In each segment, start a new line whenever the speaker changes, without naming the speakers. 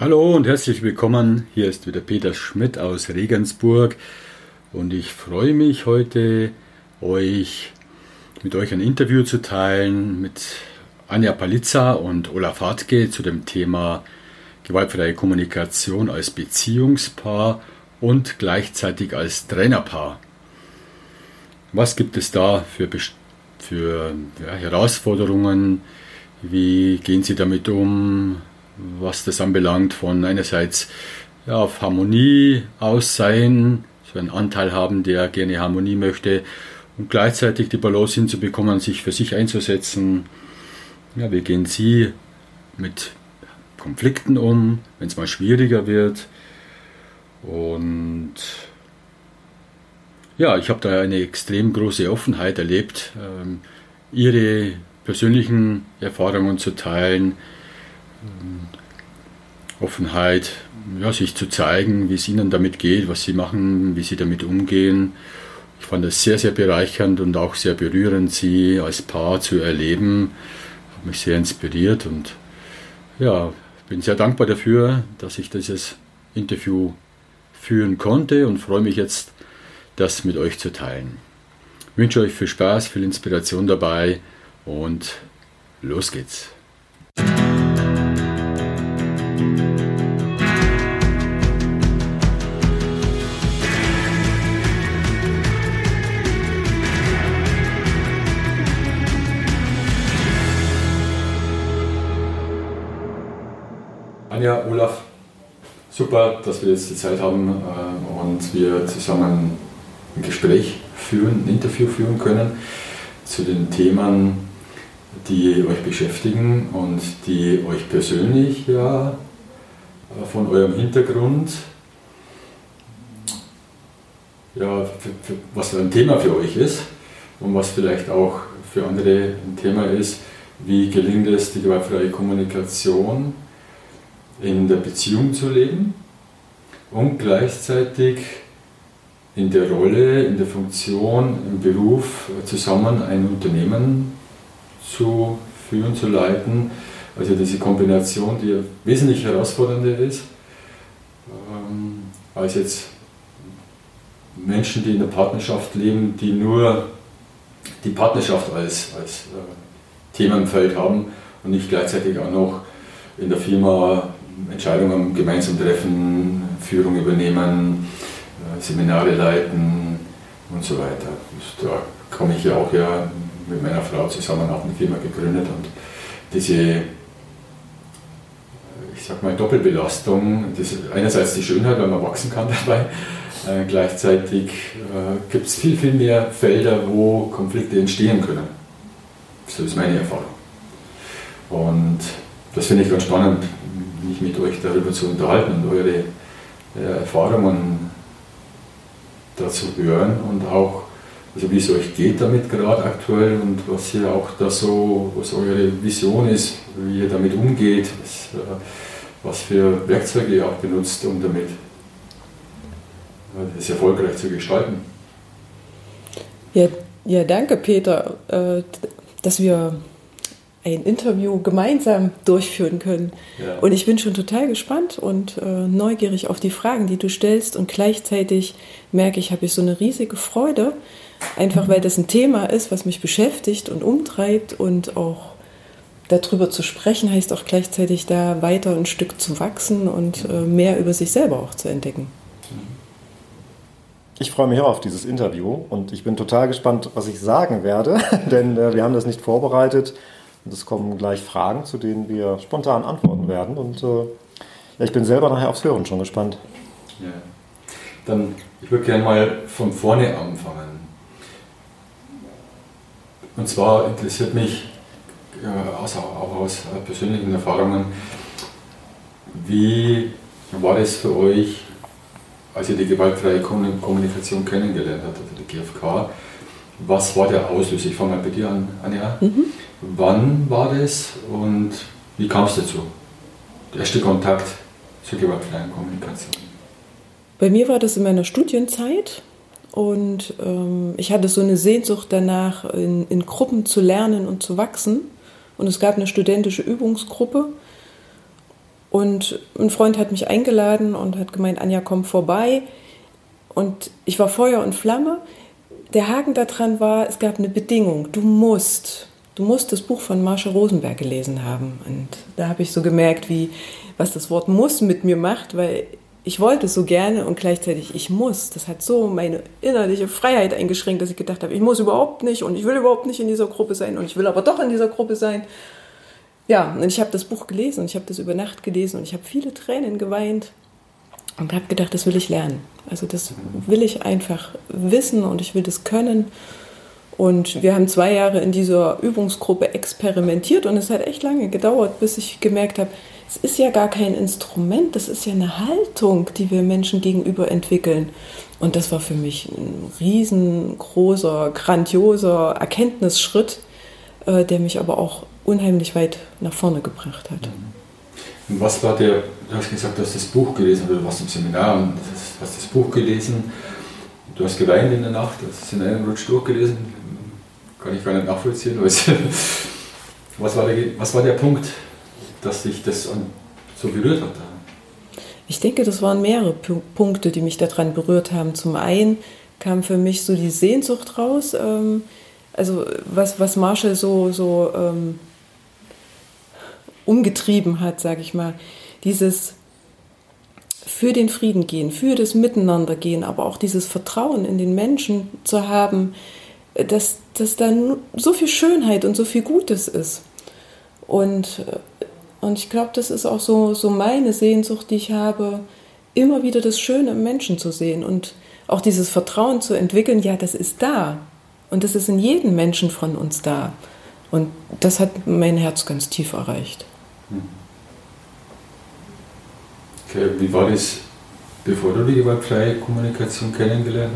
Hallo und herzlich willkommen. Hier ist wieder Peter Schmidt aus Regensburg und ich freue mich heute, euch mit euch ein Interview zu teilen mit Anja Palitza und Olaf Hartke zu dem Thema gewaltfreie Kommunikation als Beziehungspaar und gleichzeitig als Trainerpaar. Was gibt es da für, für ja, Herausforderungen? Wie gehen Sie damit um? Was das anbelangt, von einerseits ja, auf Harmonie aus sein, so einen Anteil haben, der gerne Harmonie möchte und gleichzeitig die Balance hinzubekommen, sich für sich einzusetzen. Ja, wie gehen Sie mit Konflikten um, wenn es mal schwieriger wird? Und ja, ich habe da eine extrem große Offenheit erlebt, ähm, Ihre persönlichen Erfahrungen zu teilen, Offenheit, ja, sich zu zeigen, wie es ihnen damit geht, was sie machen, wie sie damit umgehen. Ich fand es sehr, sehr bereichernd und auch sehr berührend, sie als Paar zu erleben. Hat mich sehr inspiriert und ja, bin sehr dankbar dafür, dass ich dieses Interview führen konnte und freue mich jetzt, das mit euch zu teilen. Ich wünsche euch viel Spaß, viel Inspiration dabei und los geht's. Anja, Olaf, super, dass wir jetzt die Zeit haben äh, und wir zusammen ein Gespräch führen, ein Interview führen können zu den Themen, die euch beschäftigen und die euch persönlich ja von eurem Hintergrund ja, für, für, was ein Thema für euch ist und was vielleicht auch für andere ein Thema ist, wie gelingt es, die gewaltfreie Kommunikation in der Beziehung zu leben und gleichzeitig in der Rolle, in der Funktion, im Beruf zusammen ein Unternehmen zu führen, zu leiten. Also diese Kombination, die wesentlich herausfordernder ist, ähm, als jetzt Menschen, die in der Partnerschaft leben, die nur die Partnerschaft als, als äh, Themenfeld haben und nicht gleichzeitig auch noch in der Firma Entscheidungen gemeinsam treffen, Führung übernehmen, äh, Seminare leiten und so weiter. Da komme ich ja auch ja mit meiner Frau zusammen auch eine Firma gegründet und diese, ich sag mal, Doppelbelastung, das einerseits die Schönheit, weil man wachsen kann dabei, äh, gleichzeitig äh, gibt es viel, viel mehr Felder, wo Konflikte entstehen können. So ist meine Erfahrung. Und das finde ich ganz spannend, mich mit euch darüber zu unterhalten und eure äh, Erfahrungen dazu hören und auch, also wie es euch geht damit gerade aktuell und was ihr auch da so, was eure Vision ist, wie ihr damit umgeht, was, äh, was für Werkzeuge ihr auch benutzt, um damit äh, das erfolgreich zu gestalten.
Ja, ja danke Peter, äh, dass wir ein Interview gemeinsam durchführen können. Ja. Und ich bin schon total gespannt und äh, neugierig auf die Fragen, die du stellst. Und gleichzeitig merke ich, habe ich so eine riesige Freude, einfach weil das ein Thema ist, was mich beschäftigt und umtreibt und auch darüber zu sprechen, heißt auch gleichzeitig da weiter ein Stück zu wachsen und äh, mehr über sich selber auch zu entdecken.
Ich freue mich auch auf dieses Interview und ich bin total gespannt, was ich sagen werde, denn äh, wir haben das nicht vorbereitet. Und es kommen gleich Fragen, zu denen wir spontan antworten werden. Und äh, ja, ich bin selber nachher aufs Hören schon gespannt.
Ja. Dann, ich würde gerne mal von vorne anfangen. Und zwar interessiert mich äh, auch aus persönlichen Erfahrungen, wie war es für euch, als ihr die gewaltfreie Kommunikation kennengelernt habt, also die GfK? Was war der Auslöser? Ich fange mal bei dir an, Anja. Mhm. Wann war das und wie kam es dazu? Der erste Kontakt zur gewaltfreien Kommunikation.
Bei mir war das in meiner Studienzeit und ähm, ich hatte so eine Sehnsucht danach, in, in Gruppen zu lernen und zu wachsen. Und es gab eine studentische Übungsgruppe. Und ein Freund hat mich eingeladen und hat gemeint, Anja, komm vorbei. Und ich war Feuer und Flamme. Der Haken daran war, es gab eine Bedingung. Du musst, du musst das Buch von Marsha Rosenberg gelesen haben. Und da habe ich so gemerkt, wie, was das Wort muss mit mir macht, weil ich wollte so gerne und gleichzeitig ich muss. Das hat so meine innerliche Freiheit eingeschränkt, dass ich gedacht habe, ich muss überhaupt nicht und ich will überhaupt nicht in dieser Gruppe sein und ich will aber doch in dieser Gruppe sein. Ja, und ich habe das Buch gelesen und ich habe das über Nacht gelesen und ich habe viele Tränen geweint und habe gedacht, das will ich lernen. Also das will ich einfach wissen und ich will das können. Und wir haben zwei Jahre in dieser Übungsgruppe experimentiert und es hat echt lange gedauert, bis ich gemerkt habe, es ist ja gar kein Instrument, das ist ja eine Haltung, die wir Menschen gegenüber entwickeln. Und das war für mich ein riesengroßer, grandioser Erkenntnisschritt, äh, der mich aber auch unheimlich weit nach vorne gebracht hat.
Und was war der, du hast gesagt, du hast das Buch gelesen, du warst im Seminar und hast das Buch gelesen. Du hast geweint in der Nacht, du hast es in einem Rutsch durchgelesen. Kann ich gar nicht nachvollziehen. Was war der, was war der Punkt, dass dich das so berührt hat?
Ich denke, das waren mehrere Punkte, die mich daran berührt haben. Zum einen kam für mich so die Sehnsucht raus, ähm, also was, was Marshall so, so ähm, umgetrieben hat, sage ich mal, dieses für den Frieden gehen, für das Miteinander gehen, aber auch dieses Vertrauen in den Menschen zu haben, dass, dass da so viel Schönheit und so viel Gutes ist. Und äh, und ich glaube, das ist auch so, so meine Sehnsucht, die ich habe, immer wieder das Schöne im Menschen zu sehen und auch dieses Vertrauen zu entwickeln, ja, das ist da. Und das ist in jedem Menschen von uns da. Und das hat mein Herz ganz tief erreicht. Hm.
Okay, wie war das, bevor du die gewaltfreie Kommunikation kennengelernt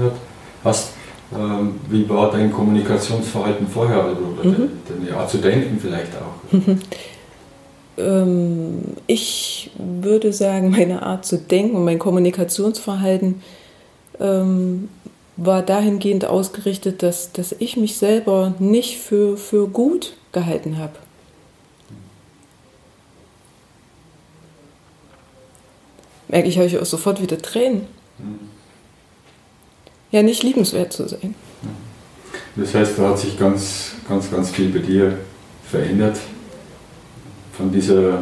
hast? Ähm, wie war dein Kommunikationsverhalten vorher oder mhm. deine Art zu denken vielleicht auch?
ähm, ich würde sagen, meine Art zu denken und mein Kommunikationsverhalten ähm, war dahingehend ausgerichtet, dass, dass ich mich selber nicht für, für gut gehalten habe. Merke ich, habe ich auch sofort wieder Tränen. Ja, nicht liebenswert zu sein.
Das heißt, da hat sich ganz, ganz, ganz viel bei dir verändert von dieser,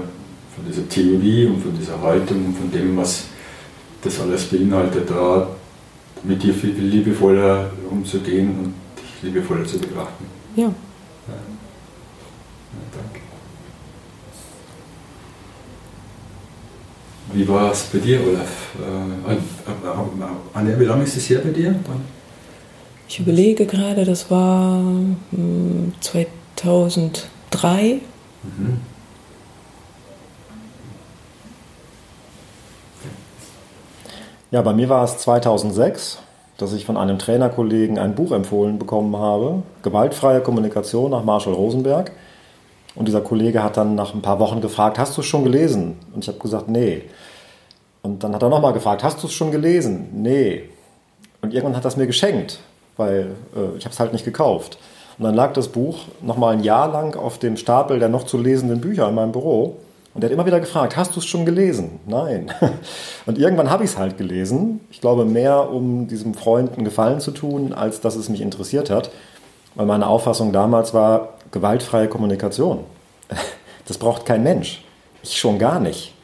von dieser Theorie und von dieser Haltung und von dem, was das alles beinhaltet, da mit dir viel, viel liebevoller umzugehen und dich liebevoller zu betrachten.
Ja. ja.
danke. Wie war es bei dir, Olaf? Äh, Anja, wie lange ist es her bei dir?
Ich überlege gerade, das war 2003. Hm, mhm.
Ja, bei mir war es 2006, dass ich von einem Trainerkollegen ein Buch empfohlen bekommen habe, Gewaltfreie Kommunikation nach Marshall Rosenberg. Und dieser Kollege hat dann nach ein paar Wochen gefragt, hast du es schon gelesen? Und ich habe gesagt, nee. Und dann hat er nochmal gefragt, hast du es schon gelesen? Nee. Und irgendwann hat er es mir geschenkt, weil äh, ich habe es halt nicht gekauft. Und dann lag das Buch nochmal ein Jahr lang auf dem Stapel der noch zu lesenden Bücher in meinem Büro. Und er hat immer wieder gefragt, hast du es schon gelesen? Nein. Und irgendwann habe ich es halt gelesen. Ich glaube mehr, um diesem Freund einen Gefallen zu tun, als dass es mich interessiert hat. Weil meine Auffassung damals war, gewaltfreie Kommunikation. Das braucht kein Mensch. Ich schon gar nicht.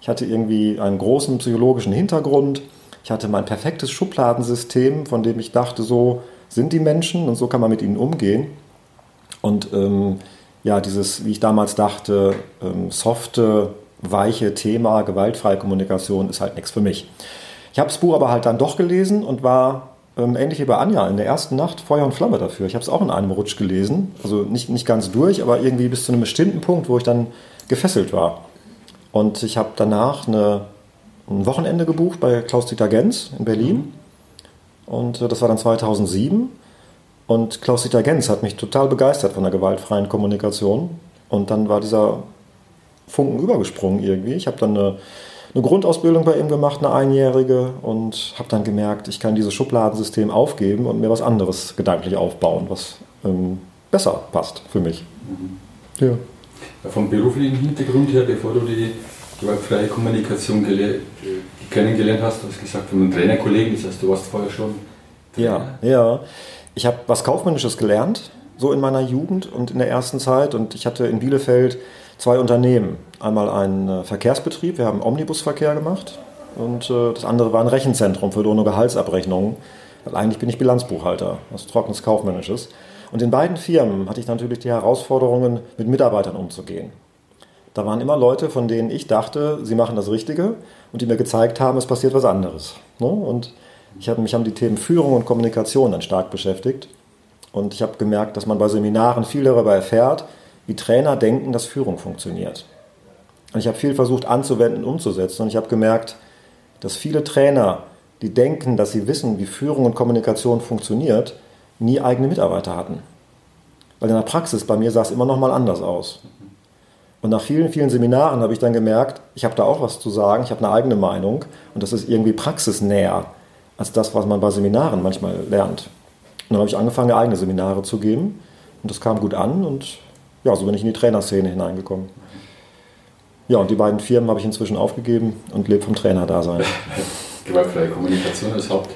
Ich hatte irgendwie einen großen psychologischen Hintergrund. Ich hatte mein perfektes Schubladensystem, von dem ich dachte, so sind die Menschen und so kann man mit ihnen umgehen. Und ähm, ja, dieses, wie ich damals dachte, ähm, softe, weiche Thema, gewaltfreie Kommunikation ist halt nichts für mich. Ich habe das Buch aber halt dann doch gelesen und war ähm, ähnlich wie bei Anja in der ersten Nacht Feuer und Flamme dafür. Ich habe es auch in einem Rutsch gelesen, also nicht, nicht ganz durch, aber irgendwie bis zu einem bestimmten Punkt, wo ich dann gefesselt war. Und ich habe danach eine, ein Wochenende gebucht bei Klaus-Dieter Gens in Berlin. Und äh, das war dann 2007. Und Klaus-Dieter Gens hat mich total begeistert von der gewaltfreien Kommunikation. Und dann war dieser Funken übergesprungen irgendwie. Ich habe dann eine, eine, Grundausbildung bei ihm gemacht, eine einjährige, und habe dann gemerkt, ich kann dieses Schubladensystem aufgeben und mir was anderes gedanklich aufbauen, was ähm, besser passt für mich.
Mhm. Ja. Vom beruflichen Hintergrund her, bevor du die gewaltfreie Kommunikation kennengelernt hast. Du hast gesagt, von einem Trainerkollegen, das heißt, du warst vorher schon.
Trainer. Ja, ja. Ich habe was Kaufmännisches gelernt, so in meiner Jugend und in der ersten Zeit. Und ich hatte in Bielefeld zwei Unternehmen. Einmal einen äh, Verkehrsbetrieb, wir haben Omnibusverkehr gemacht. Und äh, das andere war ein Rechenzentrum für Lohn- und Gehaltsabrechnungen. Weil eigentlich bin ich Bilanzbuchhalter, was trockenes Kaufmännisches. Und in beiden Firmen hatte ich natürlich die Herausforderungen, mit Mitarbeitern umzugehen. Da waren immer Leute, von denen ich dachte, sie machen das Richtige und die mir gezeigt haben, es passiert was anderes. Ne? Und ich habe mich haben die Themen Führung und Kommunikation dann stark beschäftigt. Und ich habe gemerkt, dass man bei Seminaren viel darüber erfährt, wie Trainer denken, dass Führung funktioniert. Und ich habe viel versucht anzuwenden, umzusetzen. Und ich habe gemerkt, dass viele Trainer, die denken, dass sie wissen, wie Führung und Kommunikation funktioniert, nie eigene Mitarbeiter hatten. Weil in der Praxis bei mir sah es immer noch mal anders aus. Und nach vielen, vielen Seminaren habe ich dann gemerkt, ich habe da auch was zu sagen, ich habe eine eigene Meinung und das ist irgendwie praxisnäher als das, was man bei Seminaren manchmal lernt. Und dann habe ich angefangen, eigene Seminare zu geben und das kam gut an und ja, so bin ich in die Trainerszene hineingekommen. Ja, und die beiden Firmen habe ich inzwischen aufgegeben und lebe vom Trainer-Dasein.
Gewaltfreie Kommunikation ist Haupt.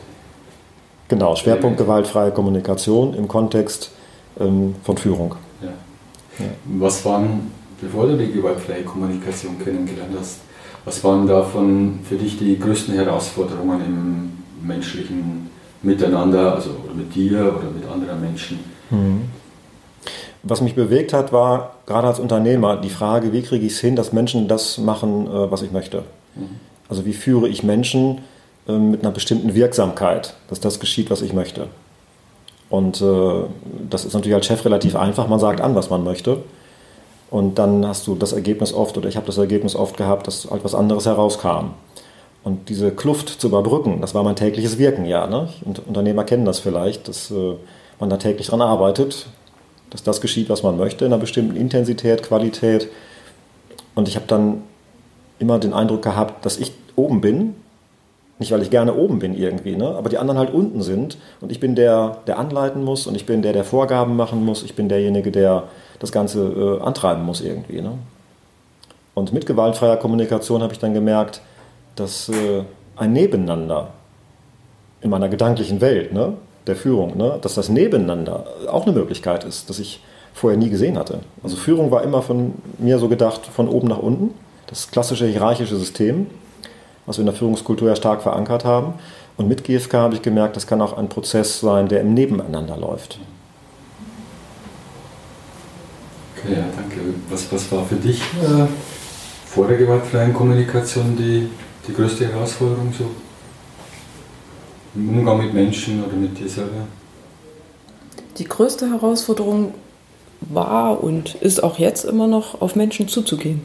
Genau, Schwerpunkt gewaltfreie Kommunikation im Kontext ähm, von Führung.
Ja. Ja. Was waren, bevor du die gewaltfreie Kommunikation kennengelernt hast, was waren davon für dich die größten Herausforderungen im menschlichen Miteinander, also mit dir oder mit anderen Menschen? Mhm.
Was mich bewegt hat, war gerade als Unternehmer die Frage, wie kriege ich es hin, dass Menschen das machen, äh, was ich möchte. Mhm. Also wie führe ich Menschen ähm, mit einer bestimmten Wirksamkeit, dass das geschieht, was ich möchte. Und äh, das ist natürlich als Chef relativ einfach. Man sagt an, was man möchte. Und dann hast du das Ergebnis oft, oder ich habe das Ergebnis oft gehabt, dass halt was anderes herauskam. Und diese Kluft zu überbrücken, das war mein tägliches Wirken, ja. Ne? Und Unternehmer kennen das vielleicht, dass äh, man da täglich dran arbeitet, dass das geschieht, was man möchte, in einer bestimmten Intensität, Qualität. Und ich habe dann immer den Eindruck gehabt, dass ich oben bin nicht, weil ich gerne oben bin irgendwie, ne? aber die anderen halt unten sind und ich bin der, der anleiten muss und ich bin der, der Vorgaben machen muss, ich bin derjenige, der das Ganze äh, antreiben muss irgendwie. Ne? Und mit gewaltfreier Kommunikation habe ich dann gemerkt, dass äh, ein Nebeneinander in meiner gedanklichen Welt ne, der Führung, ne, dass das Nebeneinander auch eine Möglichkeit ist, das ich vorher nie gesehen hatte. Also Führung war immer von mir so gedacht, von oben nach unten, das klassische hierarchische System was wir in der Führungskultur ja stark verankert haben. Und mit GFK habe ich gemerkt, das kann auch ein Prozess sein, der im Nebeneinander läuft.
Okay, ja, danke. Was, was war für dich äh, vor der gewaltfreien Kommunikation die, die größte Herausforderung so? Im Umgang mit Menschen oder mit dir selber?
Die größte Herausforderung war und ist auch jetzt immer noch, auf Menschen zuzugehen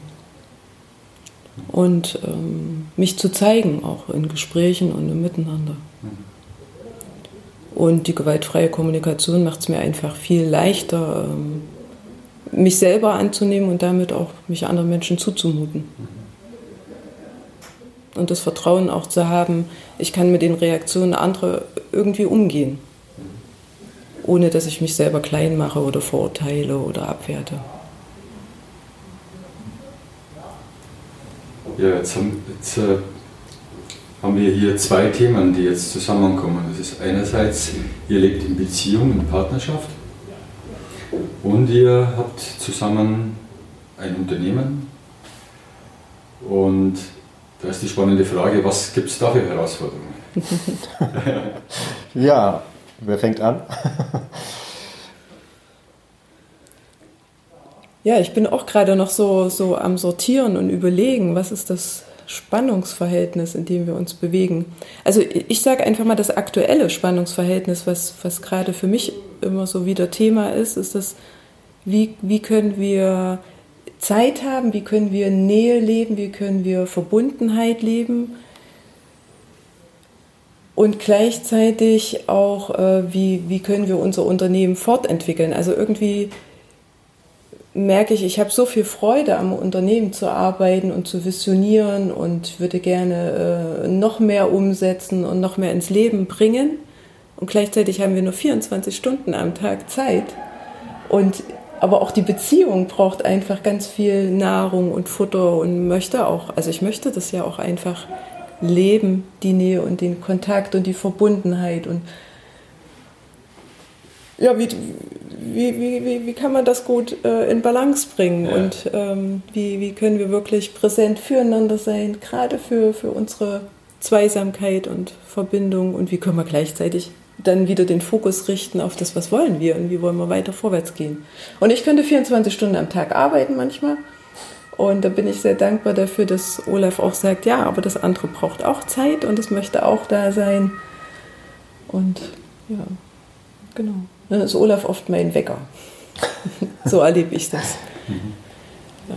und ähm, mich zu zeigen, auch in Gesprächen und im Miteinander. Und die gewaltfreie Kommunikation macht es mir einfach viel leichter, ähm, mich selber anzunehmen und damit auch mich anderen Menschen zuzumuten. Und das Vertrauen auch zu haben, ich kann mit den Reaktionen anderer irgendwie umgehen, ohne dass ich mich selber klein mache oder verurteile oder abwerte.
Ja, jetzt haben, jetzt, äh, haben wir hier zwei Themen, die jetzt zusammenkommen. Das ist einerseits, ihr lebt in Beziehung, in Partnerschaft und ihr habt zusammen ein Unternehmen. Und da ist die spannende Frage, was gibt es da für Herausforderungen?
ja, wer fängt an?
Ja, ich bin auch gerade noch so, so am Sortieren und überlegen, was ist das Spannungsverhältnis, in dem wir uns bewegen. Also ich sage einfach mal, das aktuelle Spannungsverhältnis, was, was gerade für mich immer so wieder Thema ist, ist das, wie, wie können wir Zeit haben, wie können wir Nähe leben, wie können wir Verbundenheit leben und gleichzeitig auch, äh, wie, wie können wir unser Unternehmen fortentwickeln. Also irgendwie merke ich, ich habe so viel Freude am Unternehmen zu arbeiten und zu visionieren und würde gerne äh, noch mehr umsetzen und noch mehr ins Leben bringen. Und gleichzeitig haben wir nur 24 Stunden am Tag Zeit. Und aber auch die Beziehung braucht einfach ganz viel Nahrung und Futter und möchte auch, also ich möchte das ja auch einfach leben, die Nähe und den Kontakt und die Verbundenheit und ja, wie, wie, wie, wie, kann man das gut äh, in Balance bringen ja. und ähm, wie, wie können wir wirklich präsent füreinander sein, gerade für, für unsere Zweisamkeit und Verbindung und wie können wir gleichzeitig dann wieder den Fokus richten auf das, was wollen wir und wie wollen wir weiter vorwärts gehen. Und ich könnte 24 Stunden am Tag arbeiten manchmal. Und da bin ich sehr dankbar dafür, dass Olaf auch sagt, ja, aber das andere braucht auch Zeit und es möchte auch da sein. Und ja, genau. Dann ist Olaf oft mein Wecker. so erlebe ich das. Mhm.
Ja.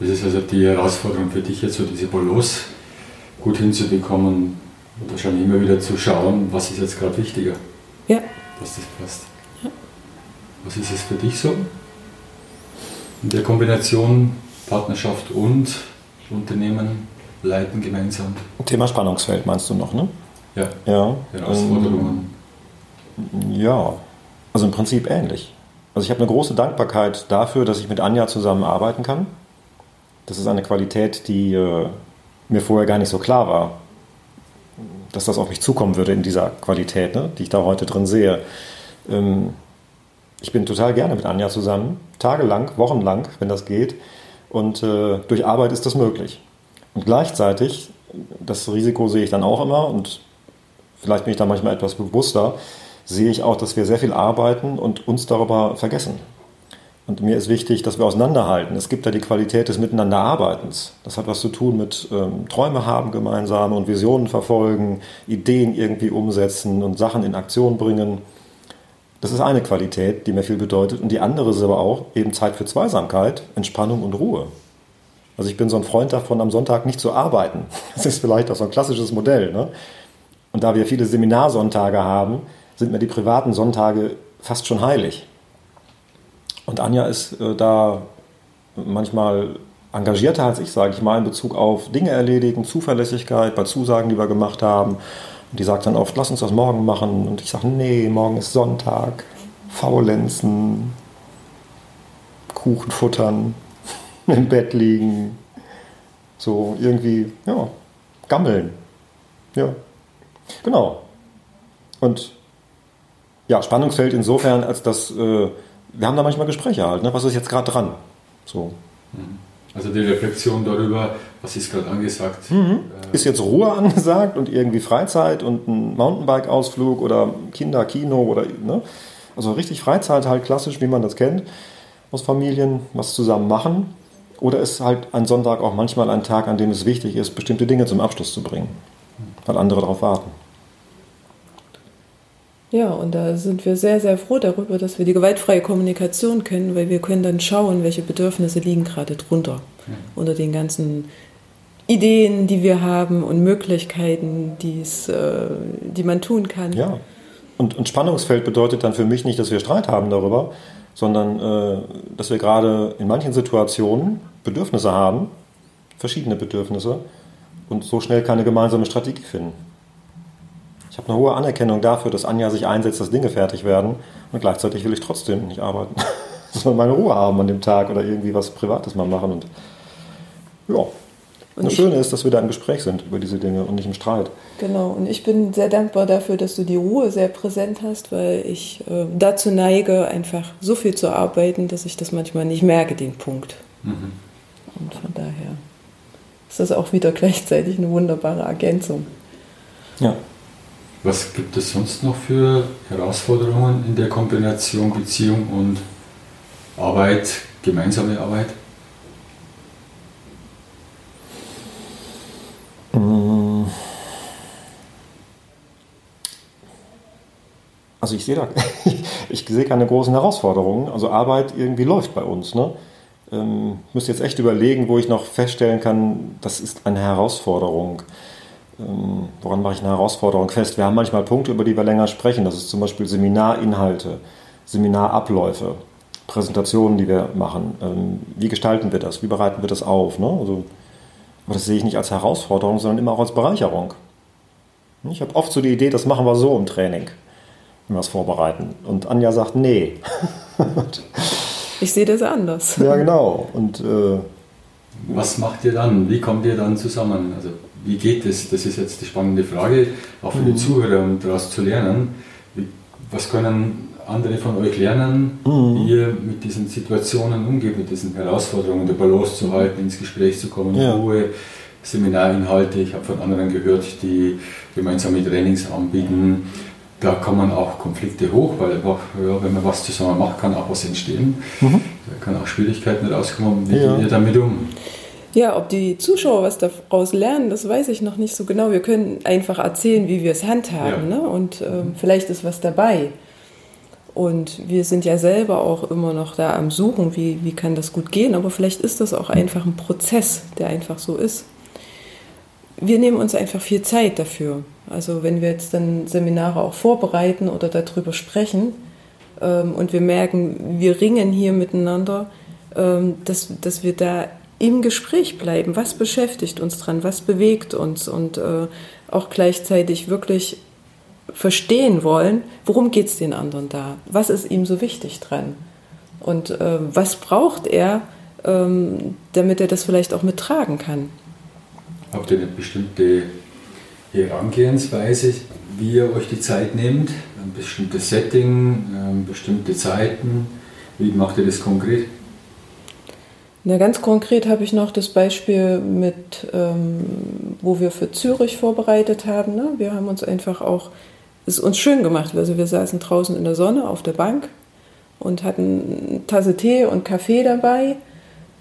Das ist also die Herausforderung für dich jetzt, so diese Balance gut hinzubekommen, wahrscheinlich immer wieder zu schauen, was ist jetzt gerade wichtiger.
Ja.
Dass das passt. Ja. Was ist es für dich so? In der Kombination Partnerschaft und Unternehmen leiten gemeinsam.
Thema Spannungsfeld meinst du noch, ne?
Ja.
ja.
Herausforderungen.
Ähm, ja, also im Prinzip ähnlich. Also ich habe eine große Dankbarkeit dafür, dass ich mit Anja zusammenarbeiten kann. Das ist eine Qualität, die äh, mir vorher gar nicht so klar war dass das auf mich zukommen würde in dieser Qualität, ne, die ich da heute drin sehe. Ähm, ich bin total gerne mit Anja zusammen, tagelang, wochenlang, wenn das geht. Und äh, durch Arbeit ist das möglich. Und gleichzeitig, das Risiko sehe ich dann auch immer und vielleicht bin ich da manchmal etwas bewusster, sehe ich auch, dass wir sehr viel arbeiten und uns darüber vergessen. Und mir ist wichtig, dass wir auseinanderhalten. Es gibt da die Qualität des Miteinanderarbeitens. Das hat was zu tun mit ähm, Träume haben gemeinsam und Visionen verfolgen, Ideen irgendwie umsetzen und Sachen in Aktion bringen. Das ist eine Qualität, die mir viel bedeutet. Und die andere ist aber auch eben Zeit für Zweisamkeit, Entspannung und Ruhe. Also ich bin so ein Freund davon, am Sonntag nicht zu arbeiten. Das ist vielleicht auch so ein klassisches Modell. Ne? Und da wir viele Seminarsonntage haben, sind mir die privaten Sonntage fast schon heilig. Und Anja ist äh, da manchmal engagierter als ich, sage ich mal, in Bezug auf Dinge erledigen, Zuverlässigkeit bei Zusagen, die wir gemacht haben. Und die sagt dann oft, lass uns das morgen machen. Und ich sage, nee, morgen ist Sonntag, faulenzen, Kuchen futtern, im Bett liegen, so irgendwie, ja, gammeln. Ja, genau. Und ja, Spannungsfeld insofern, als dass äh, wir haben da manchmal Gespräche halt, ne? was ist jetzt gerade dran? So.
Mhm. Also die Reflexion darüber, was ist gerade angesagt.
Mhm. Äh, ist jetzt Ruhe angesagt und irgendwie Freizeit und ein Mountainbike-Ausflug oder Kinderkino oder ne? also richtig Freizeit halt klassisch, wie man das kennt aus Familien, was zusammen machen. Oder ist halt ein Sonntag auch manchmal ein Tag, an dem es wichtig ist, bestimmte Dinge zum Abschluss zu bringen, weil andere darauf warten.
Ja, und da sind wir sehr, sehr froh darüber, dass wir die gewaltfreie Kommunikation können, weil wir können dann schauen, welche Bedürfnisse liegen gerade drunter. Ja. Unter den ganzen Ideen, die wir haben und Möglichkeiten, die's, äh, die man tun kann.
Ja, und, und Spannungsfeld bedeutet dann für mich nicht, dass wir Streit haben darüber, sondern äh, dass wir gerade in manchen Situationen Bedürfnisse haben, verschiedene Bedürfnisse, und so schnell keine gemeinsame Strategie finden. Ich habe eine hohe Anerkennung dafür, dass Anja sich einsetzt, dass Dinge fertig werden. Und gleichzeitig will ich trotzdem nicht arbeiten. Ich soll meine Ruhe haben an dem Tag oder irgendwie was Privates mal machen. Und ja. Und das Schöne ist, dass wir da im Gespräch sind über diese Dinge und nicht im Streit.
Genau, und ich bin sehr dankbar dafür, dass du die Ruhe sehr präsent hast, weil ich äh, dazu neige, einfach so viel zu arbeiten, dass ich das manchmal nicht merke, den Punkt. Mhm. Und von daher ist das auch wieder gleichzeitig eine wunderbare Ergänzung.
Ja.
Was gibt es sonst noch für Herausforderungen in der Kombination Beziehung und Arbeit, gemeinsame Arbeit?
Mm. Also ich sehe da, ich sehe keine großen Herausforderungen. Also Arbeit irgendwie läuft bei uns. Ne? Ähm, müsste jetzt echt überlegen, wo ich noch feststellen kann, das ist eine Herausforderung. Ähm, woran mache ich eine Herausforderung fest? Wir haben manchmal Punkte, über die wir länger sprechen. Das ist zum Beispiel Seminarinhalte, Seminarabläufe, Präsentationen, die wir machen. Ähm, wie gestalten wir das? Wie bereiten wir das auf? Ne? Also, aber das sehe ich nicht als Herausforderung, sondern immer auch als Bereicherung. Ich habe oft so die Idee, das machen wir so im Training, wenn wir es vorbereiten. Und Anja sagt, nee.
Ich sehe das anders.
Ja, genau. Und äh,
was macht ihr dann? Wie kommt ihr dann zusammen? Also wie geht es? Das ist jetzt die spannende Frage, auch für mhm. die Zuhörer, um daraus zu lernen. Wie, was können andere von euch lernen, mhm. wie ihr mit diesen Situationen umgeht, mit diesen Herausforderungen, der Balance zu halten, ins Gespräch zu kommen, ja. Ruhe, Seminarinhalte. Ich habe von anderen gehört, die gemeinsame Trainings anbieten. Da kommen auch Konflikte hoch, weil einfach, ja, wenn man was zusammen macht, kann auch was entstehen. Mhm. Da kann auch Schwierigkeiten rauskommen. Wie ja. geht ihr damit um?
Ja, ob die Zuschauer was daraus lernen, das weiß ich noch nicht so genau. Wir können einfach erzählen, wie wir es handhaben. Ja. Ne? Und ähm, vielleicht ist was dabei. Und wir sind ja selber auch immer noch da am Suchen, wie, wie kann das gut gehen. Aber vielleicht ist das auch einfach ein Prozess, der einfach so ist. Wir nehmen uns einfach viel Zeit dafür. Also wenn wir jetzt dann Seminare auch vorbereiten oder darüber sprechen ähm, und wir merken, wir ringen hier miteinander, ähm, dass, dass wir da im Gespräch bleiben. Was beschäftigt uns dran? Was bewegt uns? Und äh, auch gleichzeitig wirklich verstehen wollen, worum geht es den anderen da? Was ist ihm so wichtig dran? Und äh, was braucht er, ähm, damit er das vielleicht auch mittragen kann?
Habt ihr eine bestimmte Herangehensweise, wie ihr euch die Zeit nehmt? Ein bestimmtes Setting, ähm, bestimmte Zeiten? Wie macht ihr das konkret?
Na, ganz konkret habe ich noch das Beispiel mit, ähm, wo wir für Zürich vorbereitet haben. Ne? Wir haben uns einfach auch, es uns schön gemacht. Also wir saßen draußen in der Sonne auf der Bank und hatten eine Tasse Tee und Kaffee dabei,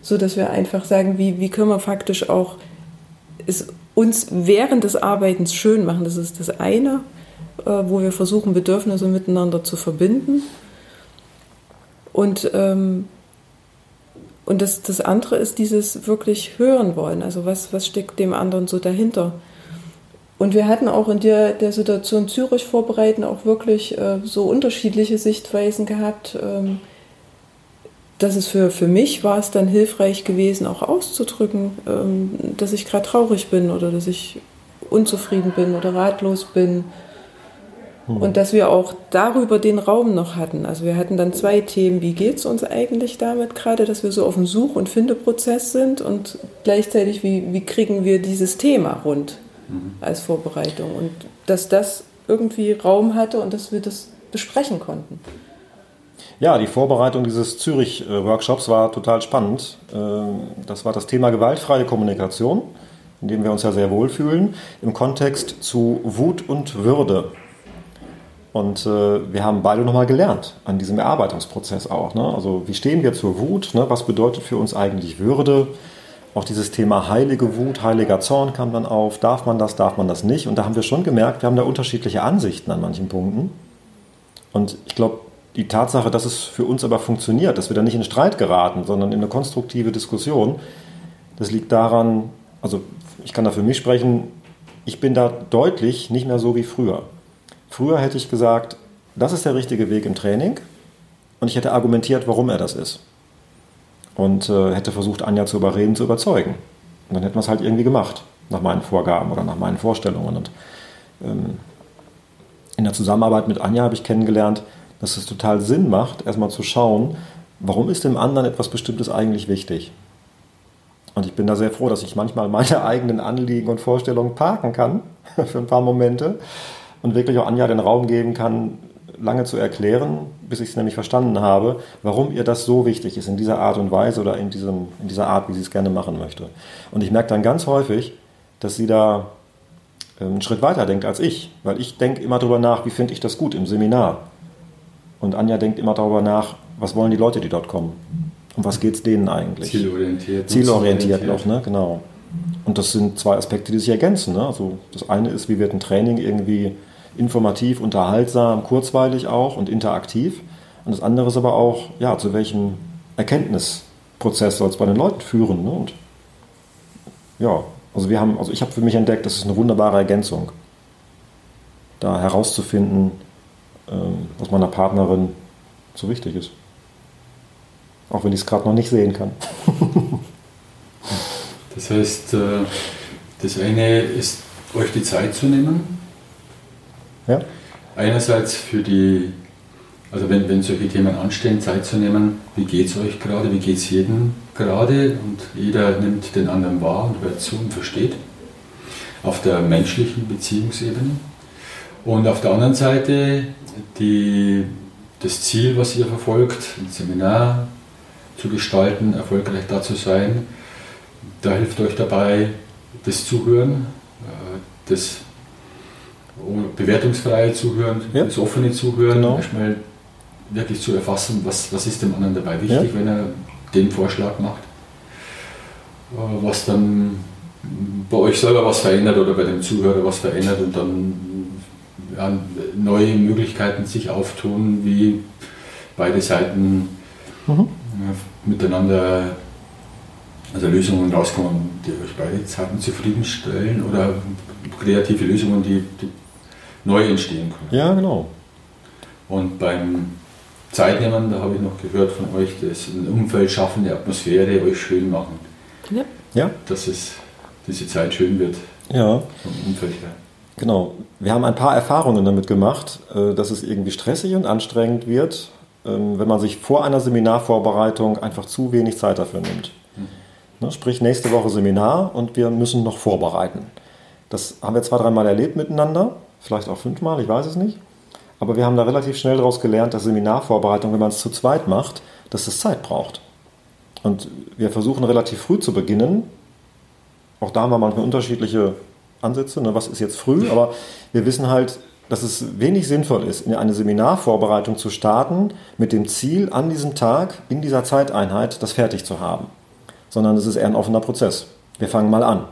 so dass wir einfach sagen, wie, wie können wir faktisch auch es uns während des Arbeitens schön machen. Das ist das eine, äh, wo wir versuchen, Bedürfnisse miteinander zu verbinden. Und ähm, und das, das andere ist dieses wirklich hören wollen. Also was, was steckt dem anderen so dahinter? Und wir hatten auch in der, der Situation Zürich vorbereiten auch wirklich äh, so unterschiedliche Sichtweisen gehabt. Ähm, dass es für, für mich war es dann hilfreich gewesen, auch auszudrücken, ähm, dass ich gerade traurig bin oder dass ich unzufrieden bin oder ratlos bin hm. Und dass wir auch darüber den Raum noch hatten. Also wir hatten dann zwei Themen. Wie geht es uns eigentlich damit gerade, dass wir so auf dem Such- und Findeprozess sind und gleichzeitig, wie, wie kriegen wir dieses Thema rund mhm. als Vorbereitung? Und dass das irgendwie Raum hatte und dass wir das besprechen konnten.
Ja, die Vorbereitung dieses Zürich-Workshops war total spannend. Ähm, das war das Thema gewaltfreie Kommunikation, in dem wir uns ja sehr wohlfühlen, im Kontext zu Wut und Würde. Und äh, wir haben beide nochmal gelernt an diesem Erarbeitungsprozess auch. Ne? Also wie stehen wir zur Wut? Ne? Was bedeutet für uns eigentlich Würde? Auch dieses Thema heilige Wut, heiliger Zorn kam dann auf. Darf man das, darf man das nicht? Und da haben wir schon gemerkt, wir haben da unterschiedliche Ansichten an manchen Punkten. Und ich glaube, die Tatsache, dass es für uns aber funktioniert, dass wir da nicht in Streit geraten, sondern in eine konstruktive Diskussion, das liegt daran, also ich kann da für mich sprechen, ich bin da deutlich nicht mehr so wie früher. Früher hätte ich gesagt, das ist der richtige Weg im Training und ich hätte argumentiert, warum er das ist. Und äh, hätte versucht, Anja zu überreden, zu überzeugen. Und dann hätten wir es halt irgendwie gemacht, nach meinen Vorgaben oder nach meinen Vorstellungen. Und ähm, in der Zusammenarbeit mit Anja habe ich kennengelernt, dass es total Sinn macht, erstmal zu schauen, warum ist dem anderen etwas Bestimmtes eigentlich wichtig. Und ich bin da sehr froh, dass ich manchmal meine eigenen Anliegen und Vorstellungen parken kann für ein paar Momente und wirklich auch Anja den Raum geben kann, lange zu erklären, bis ich es nämlich verstanden habe, warum ihr das so wichtig ist in dieser Art und Weise oder in, diesem, in dieser Art, wie sie es gerne machen möchte. Und ich merke dann ganz häufig, dass sie da ähm, einen Schritt weiter denkt als ich, weil ich denke immer darüber nach, wie finde ich das gut im Seminar. Und Anja denkt immer darüber nach, was wollen die Leute, die dort kommen? Um was geht es denen eigentlich?
Zielorientiert.
Zielorientiert noch, ne? genau. Und das sind zwei Aspekte, die sich ergänzen. Ne? Also das eine ist, wie wird ein Training irgendwie informativ, unterhaltsam, kurzweilig auch und interaktiv. Und das andere ist aber auch, ja, zu welchem Erkenntnisprozess soll es bei den Leuten führen. Ne? Und ja, also wir haben, also ich habe für mich entdeckt, das ist eine wunderbare Ergänzung, da herauszufinden, ähm, was meiner Partnerin so wichtig ist. Auch wenn ich es gerade noch nicht sehen kann.
das heißt, äh, das eine ist, euch die Zeit zu nehmen,
ja.
Einerseits für die Also wenn, wenn solche Themen anstehen, Zeit zu nehmen, wie geht es euch gerade, wie geht es jedem gerade und jeder nimmt den anderen wahr und hört zu und versteht auf der menschlichen Beziehungsebene. Und auf der anderen Seite die, das Ziel, was ihr verfolgt, ein Seminar zu gestalten, erfolgreich da zu sein, da hilft euch dabei das Zuhören, äh, das bewertungsfreie Zuhören, ja. das offene Zuhören, genau. erstmal wirklich zu erfassen, was, was ist dem anderen dabei wichtig, ja. wenn er den Vorschlag macht, äh, was dann bei euch selber was verändert oder bei dem Zuhörer was verändert und dann ja, neue Möglichkeiten sich auftun, wie beide Seiten mhm. miteinander also Lösungen rauskommen, die euch beide Seiten zufriedenstellen oder kreative Lösungen, die, die neu entstehen können.
Ja, genau.
Und beim Zeitnehmen, da habe ich noch gehört von euch, das ein Umfeld schaffen, eine Atmosphäre euch schön machen. Ja. ja. Dass es diese Zeit schön wird.
Ja. Vom Umfeld her. Genau. Wir haben ein paar Erfahrungen damit gemacht, äh, dass es irgendwie stressig und anstrengend wird, ähm, wenn man sich vor einer Seminarvorbereitung einfach zu wenig Zeit dafür nimmt. Mhm. Sprich, nächste Woche Seminar und wir müssen noch vorbereiten. Das haben wir zwei, dreimal erlebt miteinander, vielleicht auch fünfmal, ich weiß es nicht. Aber wir haben da relativ schnell daraus gelernt, dass Seminarvorbereitung, wenn man es zu zweit macht, dass es Zeit braucht. Und wir versuchen relativ früh zu beginnen. Auch da haben wir manchmal unterschiedliche Ansätze. Ne? Was ist jetzt früh? Aber wir wissen halt, dass es wenig sinnvoll ist, in eine Seminarvorbereitung zu starten mit dem Ziel, an diesem Tag, in dieser Zeiteinheit, das fertig zu haben. Sondern es ist eher ein offener Prozess. Wir fangen mal an.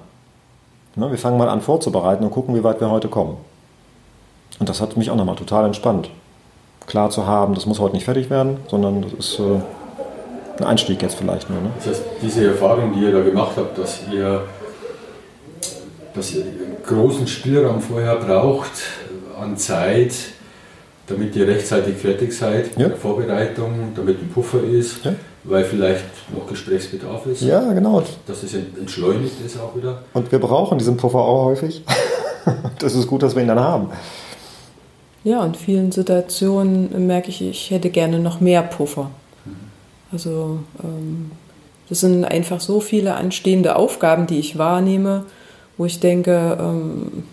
Ne? Wir fangen mal an vorzubereiten und gucken, wie weit wir heute kommen. Und das hat mich auch nochmal total entspannt. Klar zu haben, das muss heute nicht fertig werden, sondern das ist äh, ein Einstieg jetzt vielleicht nur. Ne?
Das heißt, diese Erfahrung, die ihr da gemacht habt, dass ihr, dass ihr großen Spielraum vorher braucht an Zeit, damit ihr rechtzeitig fertig seid ja. mit der Vorbereitung, damit ein Puffer ist, ja. weil vielleicht noch Gesprächsbedarf ist.
Ja, genau.
Dass es entschleunigt ist auch wieder.
Und wir brauchen diesen Puffer auch häufig. das ist gut, dass wir ihn dann haben.
Ja, in vielen Situationen merke ich, ich hätte gerne noch mehr Puffer. Also ähm, das sind einfach so viele anstehende Aufgaben, die ich wahrnehme, wo ich denke, ähm,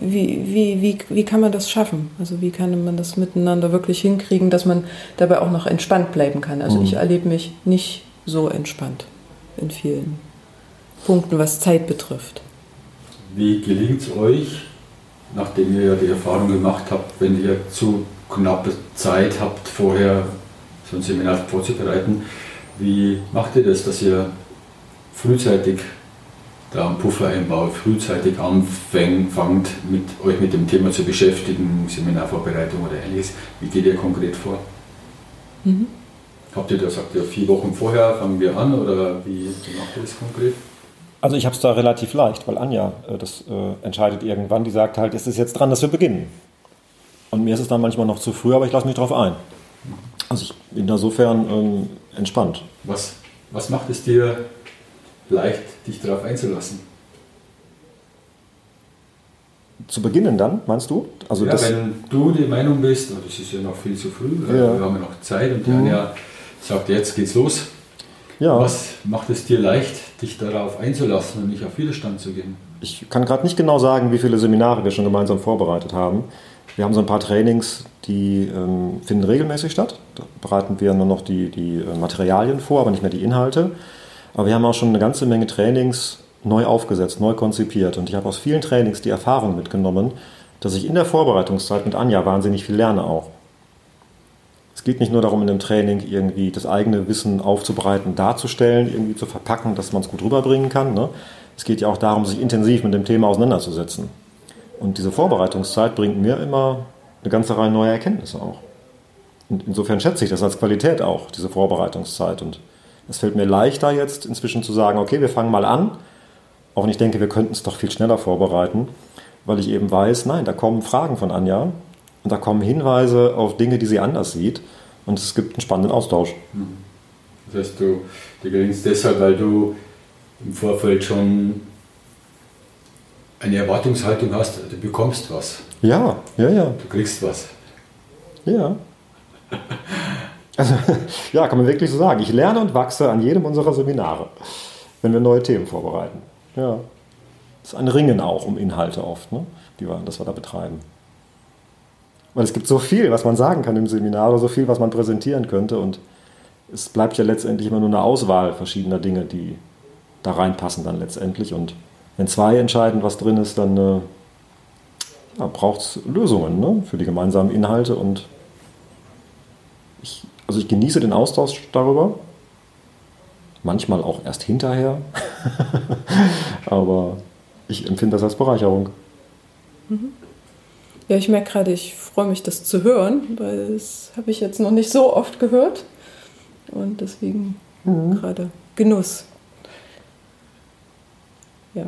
wie, wie, wie, wie kann man das schaffen? Also wie kann man das miteinander wirklich hinkriegen, dass man dabei auch noch entspannt bleiben kann? Also mhm. ich erlebe mich nicht so entspannt in vielen Punkten, was Zeit betrifft.
Wie gelingt es euch, nachdem ihr ja die Erfahrung gemacht habt, wenn ihr zu knappe Zeit habt, vorher so ein Seminar vorzubereiten, wie macht ihr das, dass ihr frühzeitig da einen Puffer einbaut, frühzeitig anfangt, mit, euch mit dem Thema zu beschäftigen, Seminarvorbereitung oder ähnliches? Wie geht ihr konkret vor? Mhm. Habt ihr da, sagt ihr, vier Wochen vorher fangen wir an oder wie, wie macht ihr das konkret?
Also ich habe es da relativ leicht, weil Anja äh, das äh, entscheidet irgendwann. Die sagt halt, es ist jetzt dran, dass wir beginnen. Und mir ist es dann manchmal noch zu früh, aber ich lasse mich darauf ein. Also ich bin insofern ähm, entspannt.
Was, was macht es dir leicht, dich darauf einzulassen?
Zu beginnen dann, meinst du?
Also ja, wenn du die Meinung bist, oh, das ist ja noch viel zu früh, ja. wir haben ja noch Zeit und die mhm. Anja sagt, jetzt geht's los. Ja. Was macht es dir leicht, dich darauf einzulassen und nicht auf Widerstand zu gehen?
Ich kann gerade nicht genau sagen, wie viele Seminare wir schon gemeinsam vorbereitet haben. Wir haben so ein paar Trainings, die ähm, finden regelmäßig statt. Da bereiten wir nur noch die, die äh, Materialien vor, aber nicht mehr die Inhalte. Aber wir haben auch schon eine ganze Menge Trainings neu aufgesetzt, neu konzipiert. Und ich habe aus vielen Trainings die Erfahrung mitgenommen, dass ich in der Vorbereitungszeit mit Anja wahnsinnig viel lerne auch. Es geht nicht nur darum, in dem Training irgendwie das eigene Wissen aufzubereiten, darzustellen, irgendwie zu verpacken, dass man es gut rüberbringen kann. Ne? Es geht ja auch darum, sich intensiv mit dem Thema auseinanderzusetzen. Und diese Vorbereitungszeit bringt mir immer eine ganze Reihe neuer Erkenntnisse auch. Und insofern schätze ich das als Qualität auch, diese Vorbereitungszeit. Und es fällt mir leichter jetzt inzwischen zu sagen, okay, wir fangen mal an. Auch wenn ich denke, wir könnten es doch viel schneller vorbereiten, weil ich eben weiß, nein, da kommen Fragen von Anja und da kommen Hinweise auf Dinge, die sie anders sieht. Und es gibt einen spannenden Austausch. Hm.
Das heißt, du, dir gelingt es deshalb, weil du im Vorfeld schon eine Erwartungshaltung hast, du bekommst was.
Ja, ja, ja.
Du kriegst was.
Ja. Also, ja, kann man wirklich so sagen. Ich lerne und wachse an jedem unserer Seminare, wenn wir neue Themen vorbereiten. Ja. Das ist ein Ringen auch um Inhalte oft, ne? die wir, das wir da betreiben. Weil es gibt so viel, was man sagen kann im Seminar oder so viel, was man präsentieren könnte. Und es bleibt ja letztendlich immer nur eine Auswahl verschiedener Dinge, die da reinpassen dann letztendlich. Und wenn zwei entscheiden, was drin ist, dann äh, ja, braucht es Lösungen ne? für die gemeinsamen Inhalte. Und ich, also ich genieße den Austausch darüber. Manchmal auch erst hinterher. Aber ich empfinde das als Bereicherung.
Mhm. Ja, ich merke gerade, ich freue mich, das zu hören, weil das habe ich jetzt noch nicht so oft gehört. Und deswegen mhm. gerade Genuss. Ja.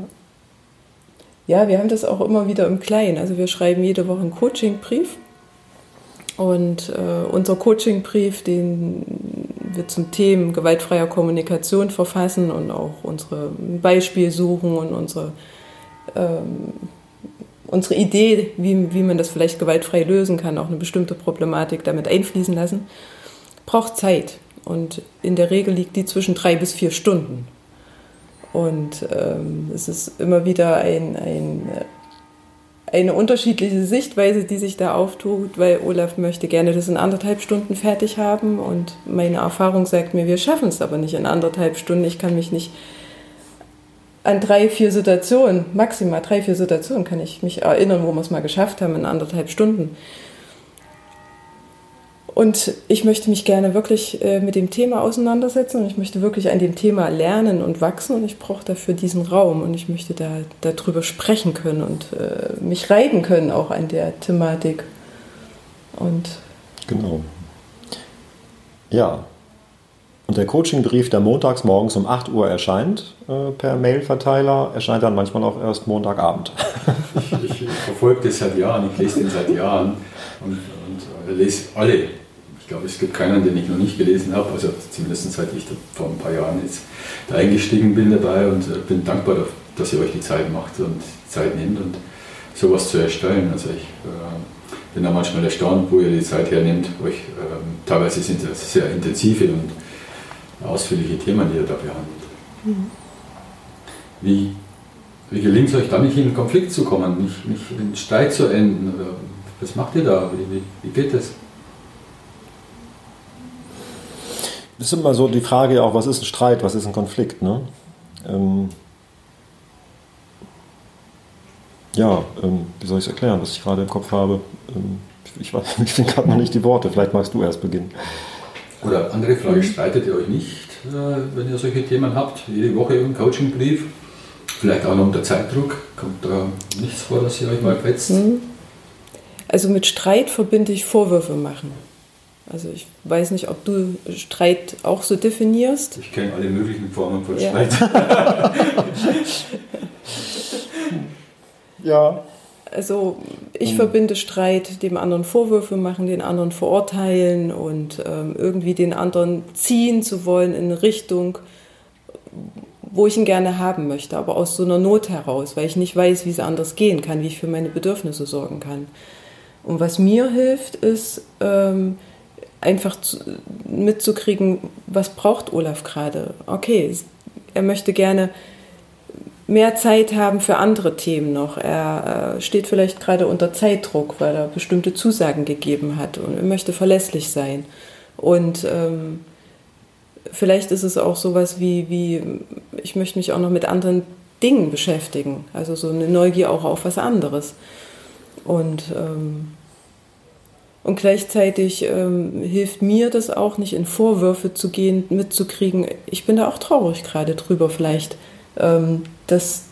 Ja, wir haben das auch immer wieder im Kleinen. Also wir schreiben jede Woche einen Coachingbrief. Und äh, unser Coachingbrief, den wir zum Thema gewaltfreier Kommunikation verfassen und auch unsere Beispielsuchen und unsere ähm, unsere Idee, wie, wie man das vielleicht gewaltfrei lösen kann, auch eine bestimmte Problematik damit einfließen lassen, braucht Zeit. Und in der Regel liegt die zwischen drei bis vier Stunden. Und ähm, es ist immer wieder ein, ein, eine unterschiedliche Sichtweise, die sich da auftut, weil Olaf möchte gerne das in anderthalb Stunden fertig haben. Und meine Erfahrung sagt mir, wir schaffen es aber nicht in anderthalb Stunden. Ich kann mich nicht an drei, vier Situationen, maximal drei, vier Situationen kann ich mich erinnern, wo wir es mal geschafft haben in anderthalb Stunden. Und ich möchte mich gerne wirklich äh, mit dem Thema auseinandersetzen und ich möchte wirklich an dem Thema lernen und wachsen und ich brauche dafür diesen Raum und ich möchte da darüber sprechen können und äh, mich reiben können auch an der Thematik. Und
genau. Ja, und der Coachingbrief, der montags morgens um 8 Uhr erscheint äh, per Mailverteiler, erscheint dann manchmal auch erst Montagabend.
ich, ich, verfolge das seit Jahren, ich lese den seit Jahren und, und äh, lese alle. Ich glaube, es gibt keinen, den ich noch nicht gelesen habe, also zumindest seit ich vor ein paar Jahren jetzt da eingestiegen bin dabei und äh, bin dankbar, dass ihr euch die Zeit macht und Zeit nehmt und sowas zu erstellen. Also ich äh, bin da manchmal erstaunt, wo ihr die Zeit hernehmt. Euch, ähm, teilweise sind das sehr intensive und ausführliche Themen, die er da behandelt. Mhm. Wie, wie gelingt es euch da nicht in einen Konflikt zu kommen, nicht, nicht in Streit zu enden? Was macht ihr da? Wie, wie, wie geht das?
Das ist immer so die Frage auch, was ist ein Streit, was ist ein Konflikt? Ne? Ähm ja, ähm, wie soll ich es erklären, was ich gerade im Kopf habe? Ähm ich, ich finde gerade noch nicht die Worte, vielleicht magst du erst beginnen.
Oder andere Frage, mhm. streitet ihr euch nicht, äh, wenn ihr solche Themen habt? Jede Woche einen Coachingbrief? Vielleicht auch noch unter Zeitdruck? Kommt da nichts vor, dass ihr euch mal fetzt? Mhm.
Also mit Streit verbinde ich Vorwürfe machen. Also ich weiß nicht, ob du Streit auch so definierst.
Ich kenne alle möglichen Formen von ja.
Streit. ja.
Also ich mhm. verbinde Streit, dem anderen Vorwürfe machen, den anderen verurteilen und ähm, irgendwie den anderen ziehen zu wollen in eine Richtung, wo ich ihn gerne haben möchte, aber aus so einer Not heraus, weil ich nicht weiß, wie es anders gehen kann, wie ich für meine Bedürfnisse sorgen kann. Und was mir hilft, ist ähm, einfach zu, mitzukriegen, was braucht Olaf gerade. Okay, er möchte gerne mehr Zeit haben für andere Themen noch. Er äh, steht vielleicht gerade unter Zeitdruck, weil er bestimmte Zusagen gegeben hat und er möchte verlässlich sein. Und ähm, vielleicht ist es auch sowas wie, wie, ich möchte mich auch noch mit anderen Dingen beschäftigen. Also so eine Neugier auch auf was anderes. Und, ähm, und gleichzeitig ähm, hilft mir das auch nicht in Vorwürfe zu gehen, mitzukriegen. Ich bin da auch traurig gerade drüber vielleicht ähm, dass,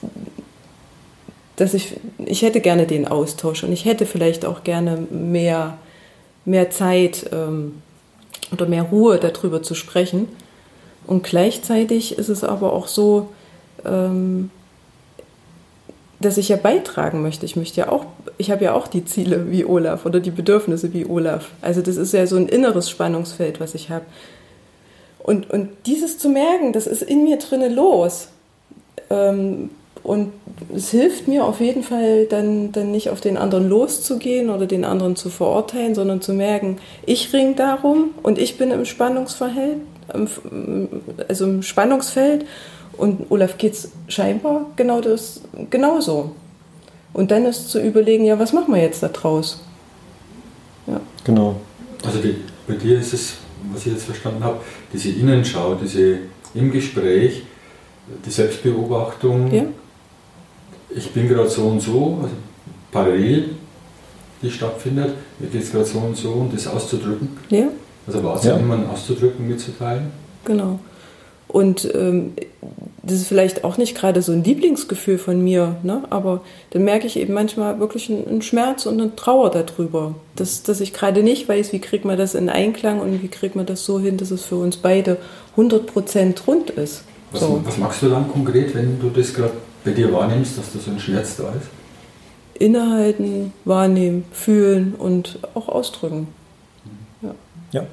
dass ich, ich hätte gerne den Austausch und ich hätte vielleicht auch gerne mehr, mehr Zeit ähm, oder mehr Ruhe darüber zu sprechen. Und gleichzeitig ist es aber auch so, ähm, dass ich ja beitragen möchte. Ich möchte ja auch, ich habe ja auch die Ziele wie Olaf oder die Bedürfnisse wie Olaf. Also das ist ja so ein inneres Spannungsfeld, was ich habe. Und, und dieses zu merken, das ist in mir drinne los ähm, Und es hilft mir auf jeden Fall, dann, dann nicht auf den anderen loszugehen oder den anderen zu verurteilen, sondern zu merken, ich ring darum und ich bin im Spannungsverhältnis, also im Spannungsfeld und Olaf geht's scheinbar genau das, genauso. Und dann ist zu überlegen, ja, was machen wir jetzt da draus?
Ja. Genau.
Also die, bei dir ist es, was ich jetzt verstanden habe, diese Innenschau, diese im Gespräch, die Selbstbeobachtung. Ja. Ich bin gerade so und so, also parallel, die stattfindet. Mir geht es gerade so und so, um das auszudrücken. Ja. Also wahrzunehmen, ja. auszudrücken, mitzuteilen.
Genau. Und ähm, das ist vielleicht auch nicht gerade so ein Lieblingsgefühl von mir, ne? aber dann merke ich eben manchmal wirklich einen, einen Schmerz und eine Trauer darüber, dass, dass ich gerade nicht weiß, wie kriegt man das in Einklang und wie kriegt man das so hin, dass es für uns beide 100% rund ist.
Was, so. was machst du dann konkret, wenn du das gerade bei dir wahrnimmst, dass da so ein Schmerz da ist?
Innehalten, wahrnehmen, fühlen und auch ausdrücken.
Ja. ja.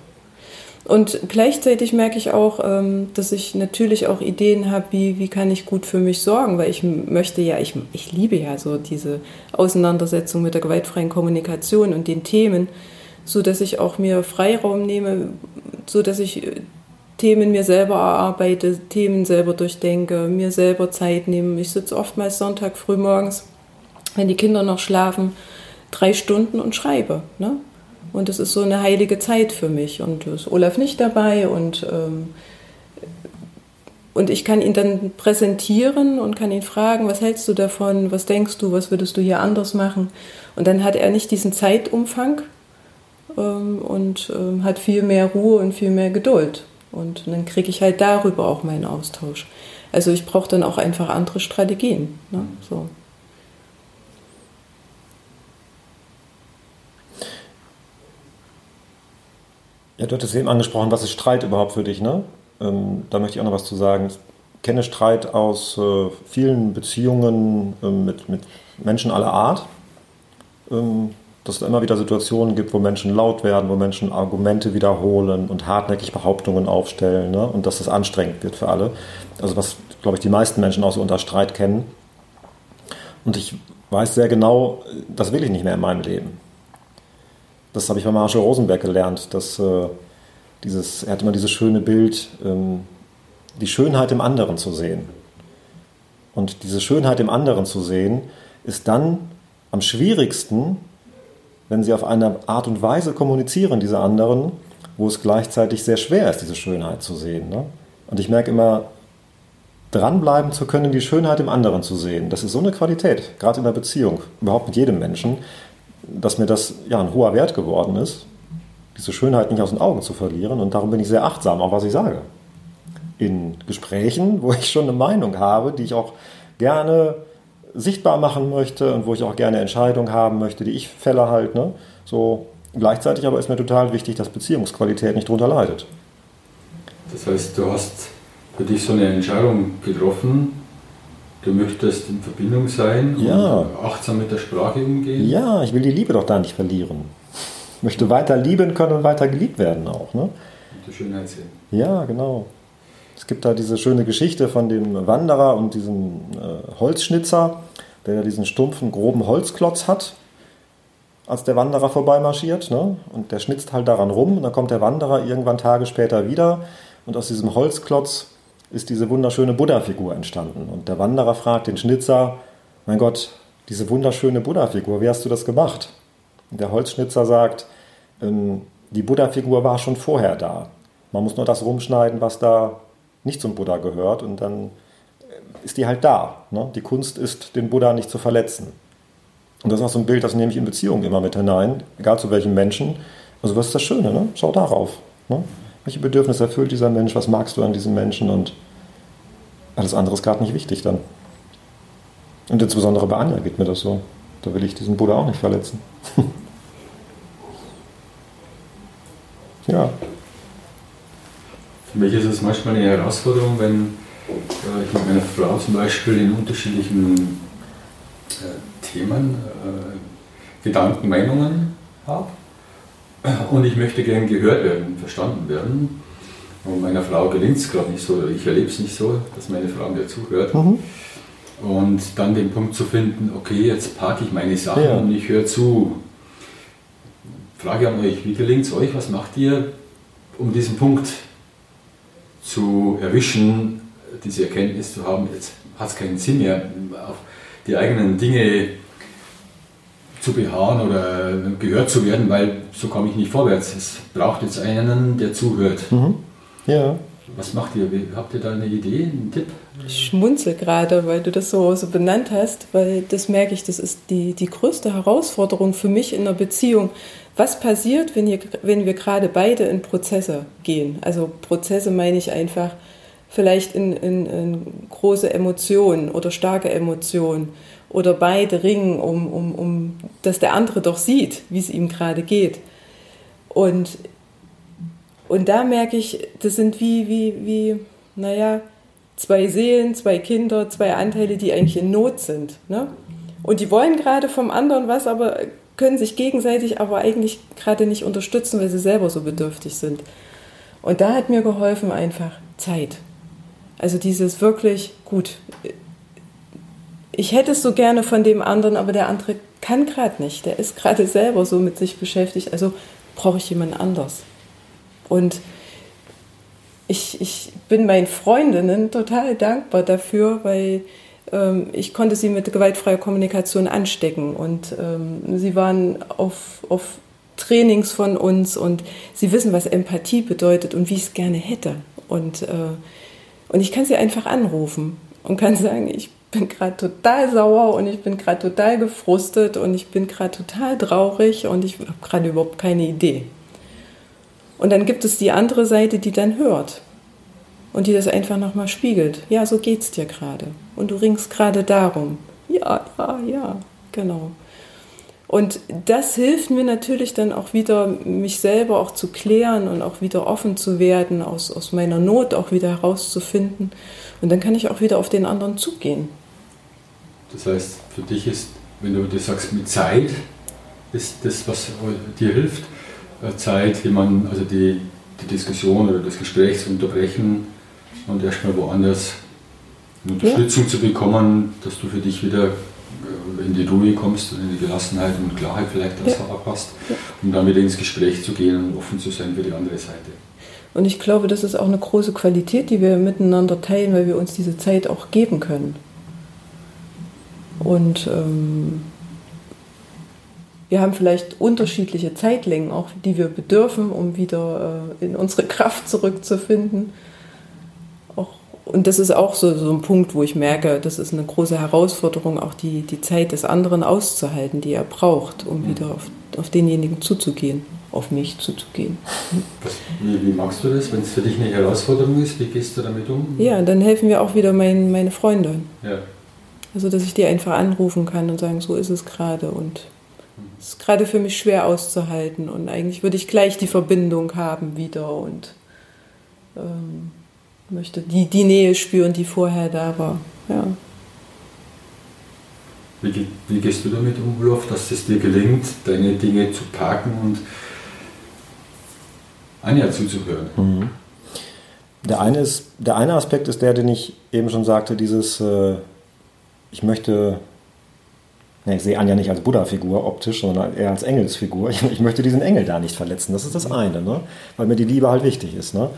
Und gleichzeitig merke ich auch, ähm, dass ich natürlich auch Ideen habe, wie, wie kann ich gut für mich sorgen, weil ich möchte ja, ich, ich liebe ja so diese Auseinandersetzung mit der gewaltfreien Kommunikation und den Themen, so dass ich auch mir Freiraum nehme, so dass ich äh, Themen mir selber erarbeite, Themen selber durchdenke, mir selber Zeit nehme. Ich sitze oftmals Sonntag früh morgens, wenn die Kinder noch schlafen, drei Stunden und schreibe. Ne? Und es ist so eine heilige Zeit für mich. Und ist Olaf nicht dabei und, ähm, und ich kann ihn dann präsentieren und kann ihn fragen, was hältst du davon, was denkst du, was würdest du hier anders machen? Und dann hat er nicht diesen Zeitumfang ähm, und ähm, hat viel mehr Ruhe und viel mehr Geduld. Und dann kriege ich halt darüber auch meinen Austausch. Also ich brauche dann auch einfach andere Strategien. Ne? So.
Ja, du hattest eben angesprochen, was ist Streit überhaupt für dich, ne? Ähm, da möchte ich auch noch was zu sagen. Ich kenne Streit aus äh, vielen Beziehungen äh, mit, mit Menschen aller Art. Ähm, dass es immer wieder Situationen gibt, wo Menschen laut werden, wo Menschen Argumente wiederholen und hartnäckig Behauptungen aufstellen ne? und dass das anstrengend wird für alle. Also was, glaube ich, die meisten Menschen auch so unter Streit kennen. Und ich weiß sehr genau, das will ich nicht mehr in meinem Leben. Das habe ich bei Marshall Rosenberg gelernt, dass äh, dieses, er hat immer dieses schöne Bild, ähm, die Schönheit im anderen zu sehen. Und diese Schönheit im anderen zu sehen, ist dann am schwierigsten, wenn sie auf eine Art und Weise kommunizieren, diese anderen, wo es gleichzeitig sehr schwer ist, diese Schönheit zu sehen. Ne? Und ich merke immer, dranbleiben zu können, die Schönheit im anderen zu sehen, das ist so eine Qualität, gerade in der Beziehung, überhaupt mit jedem Menschen, dass mir das ja ein hoher Wert geworden ist, diese Schönheit nicht aus den Augen zu verlieren. Und darum bin ich sehr achtsam, auch was ich sage. In Gesprächen, wo ich schon eine Meinung habe, die ich auch gerne sichtbar machen möchte und wo ich auch gerne Entscheidungen haben möchte, die ich fälle halt. Ne? So, gleichzeitig aber ist mir total wichtig, dass Beziehungsqualität nicht darunter leidet.
Das heißt, du hast für dich so eine Entscheidung getroffen, Du möchtest in Verbindung sein
ja.
und achtsam mit der Sprache umgehen?
Ja, ich will die Liebe doch da nicht verlieren. Ich möchte weiter lieben können und weiter geliebt werden auch. Ne? Und
die Schönheit sehen.
Ja, genau. Es gibt da diese schöne Geschichte von dem Wanderer und diesem äh, Holzschnitzer, der diesen stumpfen, groben Holzklotz hat, als der Wanderer vorbeimarschiert. Ne? Und der schnitzt halt daran rum und dann kommt der Wanderer irgendwann Tage später wieder und aus diesem Holzklotz ist diese wunderschöne Buddha-Figur entstanden. Und der Wanderer fragt den Schnitzer, mein Gott, diese wunderschöne Buddha-Figur, wie hast du das gemacht? Und der Holzschnitzer sagt, ähm, die Buddha-Figur war schon vorher da. Man muss nur das rumschneiden, was da nicht zum Buddha gehört und dann ist die halt da. Ne? Die Kunst ist, den Buddha nicht zu verletzen. Und das ist auch so ein Bild, das nehme ich in Beziehungen immer mit hinein, egal zu welchem Menschen. Also was ist das Schöne? Ne? Schau darauf. Ne? Welche Bedürfnisse erfüllt dieser Mensch? Was magst du an diesem Menschen? Und alles andere ist gerade nicht wichtig dann. Und insbesondere bei Anja geht mir das so. Da will ich diesen Bruder auch nicht verletzen. ja.
Für mich ist es manchmal eine Herausforderung, wenn äh, ich mit meiner Frau zum Beispiel in unterschiedlichen äh, Themen äh, Gedanken, Meinungen habe. Und ich möchte gern gehört werden, verstanden werden. Und meiner Frau gelingt es gerade nicht so, oder ich erlebe es nicht so, dass meine Frau mir zuhört. Mhm. und dann den Punkt zu finden, okay, jetzt parke ich meine Sachen ja. und ich höre zu. Frage an euch, wie gelingt es euch? Was macht ihr, um diesen Punkt zu erwischen, diese Erkenntnis zu haben, jetzt hat es keinen Sinn mehr, auf die eigenen Dinge zu beharren oder gehört zu werden, weil so komme ich nicht vorwärts. Es braucht jetzt einen, der zuhört. Mhm. Ja. Was macht ihr? Habt ihr da eine Idee, einen Tipp?
Ich schmunzel gerade, weil du das so, so benannt hast, weil das merke ich, das ist die, die größte Herausforderung für mich in einer Beziehung. Was passiert, wenn, ihr, wenn wir gerade beide in Prozesse gehen? Also Prozesse meine ich einfach vielleicht in, in, in große Emotionen oder starke Emotionen oder beide ringen, um, um, um dass der andere doch sieht, wie es ihm gerade geht. Und und da merke ich, das sind wie, wie, wie, naja, zwei Seelen, zwei Kinder, zwei Anteile, die eigentlich in Not sind. Ne? Und die wollen gerade vom anderen was, aber können sich gegenseitig aber eigentlich gerade nicht unterstützen, weil sie selber so bedürftig sind. Und da hat mir geholfen einfach Zeit. Also dieses wirklich, gut, ich hätte es so gerne von dem anderen, aber der andere kann gerade nicht. Der ist gerade selber so mit sich beschäftigt. Also brauche ich jemand anders. Und ich, ich bin meinen Freundinnen total dankbar dafür, weil ähm, ich konnte sie mit gewaltfreier Kommunikation anstecken. Und ähm, sie waren auf, auf Trainings von uns und sie wissen, was Empathie bedeutet und wie ich es gerne hätte. Und, äh, und ich kann sie einfach anrufen und kann sagen, ich bin gerade total sauer und ich bin gerade total gefrustet und ich bin gerade total traurig und ich habe gerade überhaupt keine Idee. Und dann gibt es die andere Seite, die dann hört und die das einfach nochmal spiegelt. Ja, so geht's dir gerade. Und du ringst gerade darum. Ja, ja, ja, genau. Und das hilft mir natürlich dann auch wieder, mich selber auch zu klären und auch wieder offen zu werden, aus, aus meiner Not auch wieder herauszufinden. Und dann kann ich auch wieder auf den anderen zugehen.
Das heißt, für dich ist, wenn du das sagst, mit Zeit, ist das, was dir hilft, äh, Zeit, jemanden, also die, die Diskussion oder das Gespräch zu unterbrechen und erstmal woanders Unterstützung ja. zu bekommen, dass du für dich wieder äh, in die Ruhe kommst und in die Gelassenheit und Klarheit vielleicht das ja. passt, um dann wieder ins Gespräch zu gehen und offen zu sein für die andere Seite.
Und ich glaube, das ist auch eine große Qualität, die wir miteinander teilen, weil wir uns diese Zeit auch geben können. Und ähm, wir haben vielleicht unterschiedliche Zeitlängen, auch die wir bedürfen, um wieder äh, in unsere Kraft zurückzufinden. Auch, und das ist auch so, so ein Punkt, wo ich merke, das ist eine große Herausforderung, auch die, die Zeit des anderen auszuhalten, die er braucht, um wieder auf, auf denjenigen zuzugehen, auf mich zuzugehen.
Wie, wie magst du das, wenn es für dich eine Herausforderung ist? Wie gehst du damit um?
Ja, dann helfen mir auch wieder mein, meine Freunde. Ja. Also, dass ich die einfach anrufen kann und sagen, so ist es gerade und ist gerade für mich schwer auszuhalten und eigentlich würde ich gleich die Verbindung haben wieder und ähm, möchte die, die Nähe spüren, die vorher da war. Ja.
Wie, wie gehst du damit um, Olaf, dass es dir gelingt, deine Dinge zu parken und Anja zuzuhören? Mhm.
Der eine, ist, der eine Aspekt ist der, den ich eben schon sagte, dieses, äh, ich möchte ich sehe Anja nicht als Buddha-Figur optisch, sondern eher als Engelsfigur. Ich, ich, möchte diesen Engel da nicht verletzen. Das ist das eine, ne? weil mir die Liebe halt wichtig ist. Ne?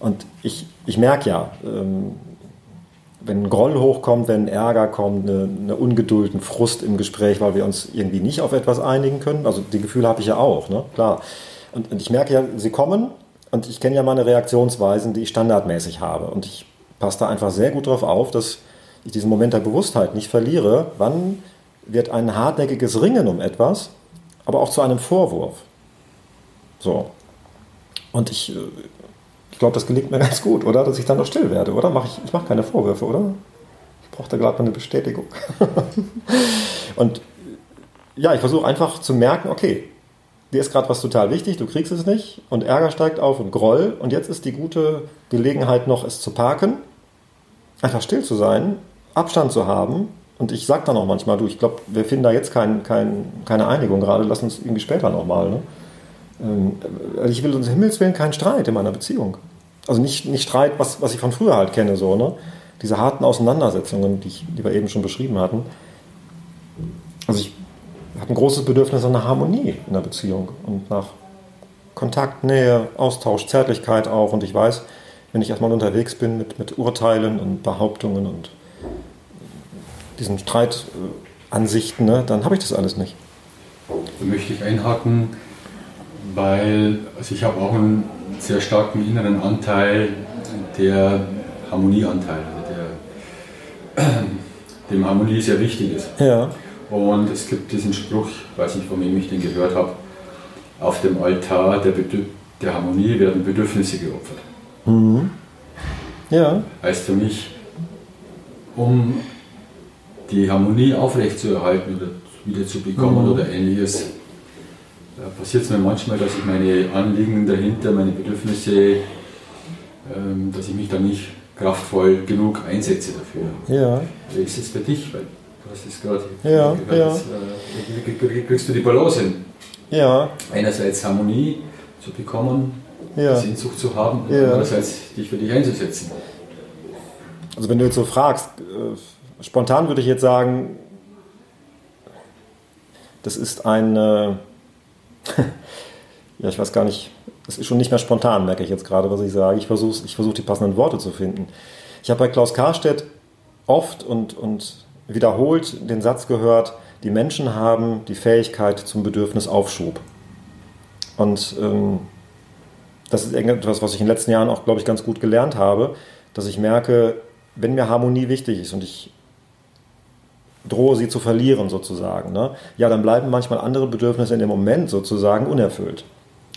Und ich, ich merke ja, ähm, wenn ein Groll hochkommt, wenn ein Ärger kommt, eine, eine, Ungeduld, ein Frust im Gespräch, weil wir uns irgendwie nicht auf etwas einigen können. Also die Gefühle habe ich ja auch, ne? klar. Und, und ich merke ja, sie kommen und ich kenne ja meine Reaktionsweisen, die ich standardmäßig habe. Und ich passe da einfach sehr gut darauf auf, dass ich diesen Moment der Bewusstheit nicht verliere, wann wird ein hartnäckiges Ringen um etwas, aber auch zu einem Vorwurf. So. Und ich, äh, ich glaube, das gelingt mir ganz gut, oder? Dass ich dann noch still werde, oder? Mach ich ich mache keine Vorwürfe, oder? Ich brauche da gerade mal eine Bestätigung. und ja, ich versuche einfach zu merken, okay, dir ist gerade was total wichtig, du kriegst es nicht und Ärger steigt auf und Groll und jetzt ist die gute Gelegenheit noch, es zu parken, einfach still zu sein, Abstand zu haben und ich sage dann auch manchmal, du, ich glaube, wir finden da jetzt kein, kein, keine Einigung gerade, lass uns irgendwie später nochmal. Ne? Ähm, also ich will uns Himmels Willen keinen Streit in meiner Beziehung. Also nicht, nicht Streit, was, was ich von früher halt kenne, so, ne? diese harten Auseinandersetzungen, die, ich, die wir eben schon beschrieben hatten. Also ich habe ein großes Bedürfnis nach Harmonie in der Beziehung und nach Kontakt, Nähe, Austausch, Zärtlichkeit auch. Und ich weiß, wenn ich erstmal unterwegs bin mit, mit Urteilen und Behauptungen und diesen Streitansichten, ne, dann habe ich das alles nicht.
Da möchte ich einhaken, weil also ich habe auch einen sehr starken inneren Anteil, der Harmonieanteil, also der, dem Harmonie sehr wichtig ist.
Ja.
Und es gibt diesen Spruch, ich weiß nicht, von wem ich den gehört habe, auf dem Altar der, der Harmonie werden Bedürfnisse geopfert.
Mhm. Ja.
Heißt für mich, um die Harmonie aufrechtzuerhalten oder wieder zu bekommen mhm. oder ähnliches, passiert es mir manchmal, dass ich meine Anliegen dahinter, meine Bedürfnisse, ähm, dass ich mich da nicht kraftvoll genug einsetze dafür.
Ja.
Wie ist es für dich? Weil du hast es gerade.
Ja, ja. Das,
äh, wie kriegst du die Balance hin?
Ja.
Einerseits Harmonie zu bekommen,
ja.
Sehnsucht zu haben, und
ja.
andererseits dich für dich einzusetzen.
Also wenn du jetzt so fragst, äh, spontan würde ich jetzt sagen, das ist ein, äh, ja ich weiß gar nicht, das ist schon nicht mehr spontan, merke ich jetzt gerade, was ich sage. Ich versuche ich versuch die passenden Worte zu finden. Ich habe bei Klaus Karstedt oft und, und wiederholt den Satz gehört, die Menschen haben die Fähigkeit zum Bedürfnisaufschub. Und ähm, das ist etwas, was ich in den letzten Jahren auch, glaube ich, ganz gut gelernt habe, dass ich merke, wenn mir Harmonie wichtig ist und ich drohe sie zu verlieren sozusagen, ne, ja, dann bleiben manchmal andere Bedürfnisse in dem Moment sozusagen unerfüllt.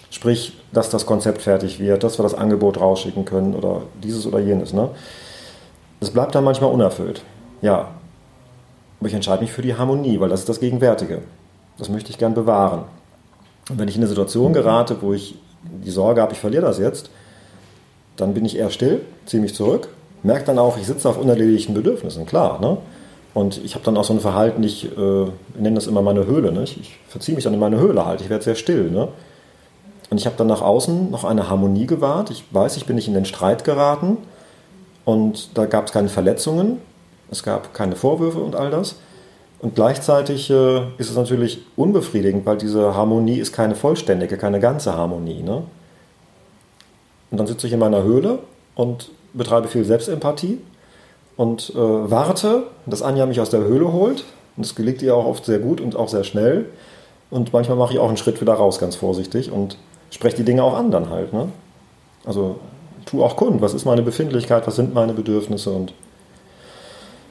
Sprich, dass das Konzept fertig wird, dass wir das Angebot rausschicken können oder dieses oder jenes. Ne? Das bleibt dann manchmal unerfüllt. Ja, aber ich entscheide mich für die Harmonie, weil das ist das Gegenwärtige. Das möchte ich gern bewahren. Und wenn ich in eine Situation gerate, wo ich die Sorge habe, ich verliere das jetzt, dann bin ich eher still, ziehe mich zurück, merke dann auch, ich sitze auf unerledigten Bedürfnissen, klar. Ne? Und ich habe dann auch so ein Verhalten, ich, äh, nenne das immer meine Höhle. Ne? Ich, ich verziehe mich dann in meine Höhle halt, ich werde sehr still. Ne? Und ich habe dann nach außen noch eine Harmonie gewahrt. Ich weiß, ich bin nicht in den Streit geraten und da gab es keine Verletzungen. Es gab keine Vorwürfe und all das. Und gleichzeitig äh, ist es natürlich unbefriedigend, weil diese Harmonie ist keine vollständige, keine ganze Harmonie. Ne? Und dann sitze ich in meiner Höhle und betreibe viel Selbstempathie und äh, warte, dass Anja mich aus der Höhle holt. Und das gelingt ihr auch oft sehr gut und auch sehr schnell. Und manchmal mache ich auch einen Schritt wieder raus, ganz vorsichtig, und spreche die Dinge auch an dann halt. Ne? Also tu auch kund, was ist meine Befindlichkeit, was sind meine Bedürfnisse und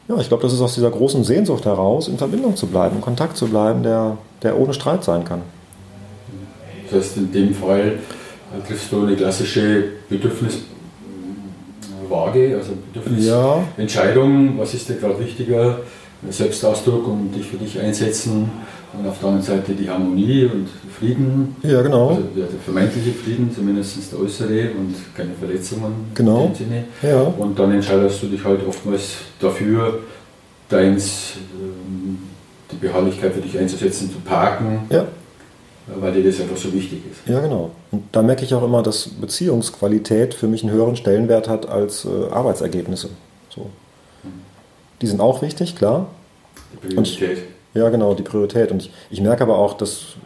ja, ich glaube, das ist aus dieser großen Sehnsucht heraus, in Verbindung zu bleiben, in Kontakt zu bleiben, der, der ohne Streit sein kann.
Das heißt, in dem Fall triffst du eine klassische Bedürfniswaage, also Bedürfnisentscheidung. Was ist dir gerade wichtiger? Selbstausdruck und dich für dich einsetzen und auf der anderen Seite die Harmonie und Frieden.
Ja, genau.
Also der, vermeintliche Frieden, zumindest der äußere und keine Verletzungen
genau.
in dem Sinne.
Ja.
Und dann entscheidest du dich halt oftmals dafür, deins, ähm, die Beharrlichkeit für dich einzusetzen, zu parken.
Ja.
Weil dir das einfach so wichtig ist.
Ja, genau. Und da merke ich auch immer, dass Beziehungsqualität für mich einen höheren Stellenwert hat als äh, Arbeitsergebnisse. So. Die sind auch wichtig, klar.
Die Priorität.
Ich, ja, genau, die Priorität. Und ich, ich merke aber auch, dass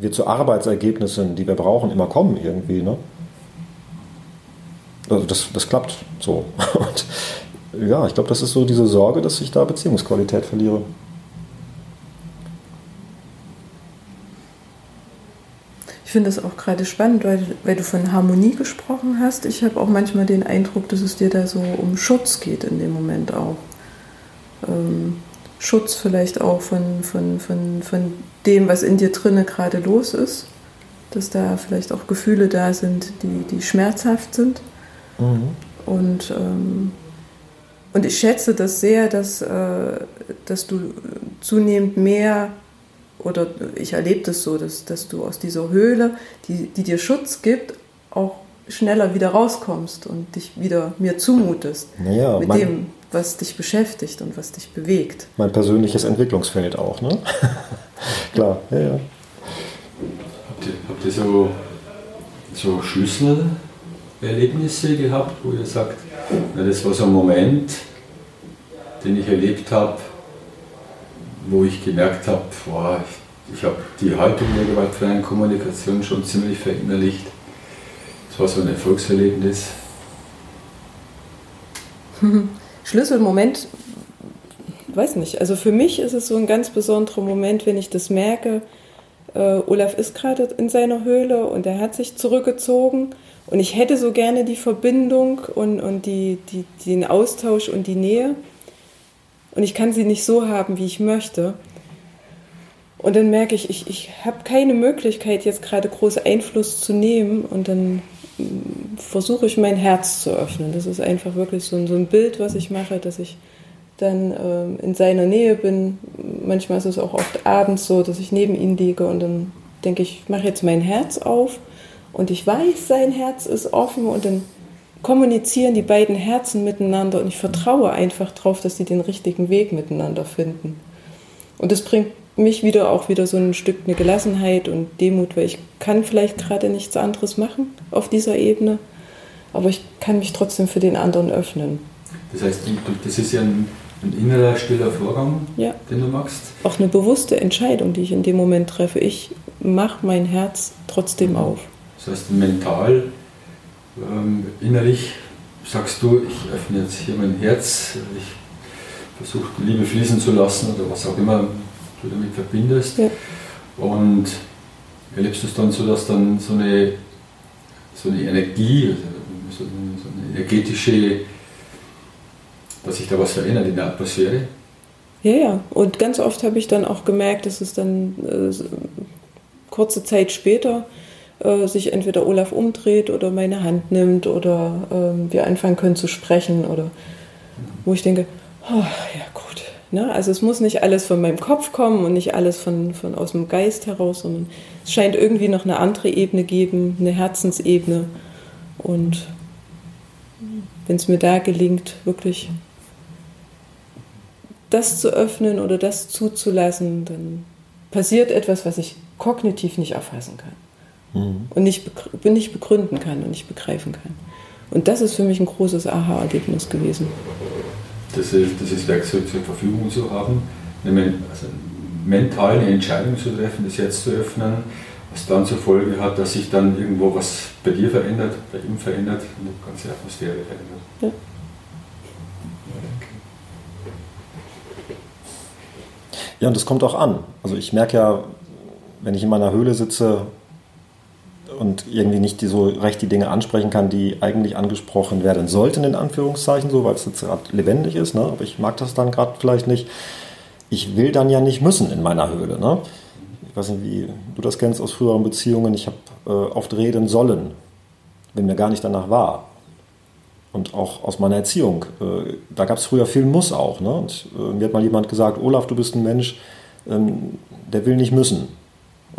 wir zu Arbeitsergebnissen, die wir brauchen, immer kommen irgendwie. Ne? Also das, das klappt so. Und ja, ich glaube, das ist so diese Sorge, dass ich da Beziehungsqualität verliere.
Ich finde das auch gerade spannend, weil, weil du von Harmonie gesprochen hast. Ich habe auch manchmal den Eindruck, dass es dir da so um Schutz geht in dem Moment auch. Ähm, Schutz vielleicht auch von, von, von, von dem, was in dir drinne gerade los ist. Dass da vielleicht auch Gefühle da sind, die, die schmerzhaft sind. Mhm. Und, ähm, und ich schätze das sehr, dass, äh, dass du zunehmend mehr, oder ich erlebe das so, dass, dass du aus dieser Höhle, die, die dir Schutz gibt, auch schneller wieder rauskommst und dich wieder mir zumutest.
Naja,
mit dem, was dich beschäftigt und was dich bewegt.
Mein persönliches Entwicklungsfeld auch, ne? Klar, ja, ja.
Habt ihr, habt ihr so, so Schlüsselerlebnisse gehabt, wo ihr sagt, Ja, das war so ein Moment, den ich erlebt habe, wo ich gemerkt habe, ich, ich habe die Haltung der gewaltfreien Kommunikation schon ziemlich verinnerlicht. Das war so ein Erfolgserlebnis.
Schlüsselmoment, weiß nicht. Also für mich ist es so ein ganz besonderer Moment, wenn ich das merke. Äh, Olaf ist gerade in seiner Höhle und er hat sich zurückgezogen und ich hätte so gerne die Verbindung und, und die, die, den Austausch und die Nähe und ich kann sie nicht so haben, wie ich möchte. Und dann merke ich, ich, ich habe keine Möglichkeit, jetzt gerade großen Einfluss zu nehmen und dann mm, versuche ich mein Herz zu öffnen. Das ist einfach wirklich so ein, so ein Bild, was ich mache, dass ich dann ähm, in seiner Nähe bin. Manchmal ist es auch oft abends so, dass ich neben ihm liege und dann denke ich, ich mache jetzt mein Herz auf und ich weiß, sein Herz ist offen und dann kommunizieren die beiden Herzen miteinander und ich vertraue einfach darauf, dass sie den richtigen Weg miteinander finden. Und das bringt mich wieder auch wieder so ein Stück eine Gelassenheit und Demut, weil ich kann vielleicht gerade nichts anderes machen auf dieser Ebene, aber ich kann mich trotzdem für den anderen öffnen.
Das heißt, das ist ja ein, ein innerer, stiller Vorgang, ja. den du machst?
Auch eine bewusste Entscheidung, die ich in dem Moment treffe. Ich mache mein Herz trotzdem auf.
Das heißt, mental ähm, innerlich sagst du, ich öffne jetzt hier mein Herz, ich versuche die Liebe fließen zu lassen oder was auch immer du damit verbindest. Ja. Und erlebst du es dann so, dass dann so eine, so eine Energie, so eine, so eine energetische, dass sich da was verändert in der Atmosphäre?
Ja, ja. Und ganz oft habe ich dann auch gemerkt, dass es dann äh, kurze Zeit später äh, sich entweder Olaf umdreht oder meine Hand nimmt oder äh, wir anfangen können zu sprechen oder wo ich denke, oh, ja gut. Ne? Also es muss nicht alles von meinem Kopf kommen und nicht alles von, von aus dem Geist heraus, sondern es scheint irgendwie noch eine andere Ebene geben, eine Herzensebene. Und wenn es mir da gelingt, wirklich das zu öffnen oder das zuzulassen, dann passiert etwas, was ich kognitiv nicht erfassen kann mhm. und nicht, nicht begründen kann und nicht begreifen kann. Und das ist für mich ein großes Aha-Erlebnis gewesen.
Das ist, dieses Werkzeug zur Verfügung zu haben, eine, also mental eine Entscheidung zu treffen, das Herz zu öffnen, was dann zur Folge hat, dass sich dann irgendwo was bei dir verändert, bei ihm verändert und die ganze Atmosphäre verändert. Ja.
Ja, und das kommt auch an. Also ich merke ja, wenn ich in meiner Höhle sitze und irgendwie nicht die, so recht die Dinge ansprechen kann, die eigentlich angesprochen werden sollten, in Anführungszeichen, so, weil es jetzt gerade lebendig ist. Ne? Aber ich mag das dann gerade vielleicht nicht. Ich will dann ja nicht müssen in meiner Höhle. Ne? Ich weiß nicht, wie du das kennst aus früheren Beziehungen. Ich habe äh, oft reden sollen, wenn mir gar nicht danach war. Und auch aus meiner Erziehung. Äh, da gab es früher viel Muss auch. Ne? Und äh, mir hat mal jemand gesagt, Olaf, du bist ein Mensch, ähm, der will nicht müssen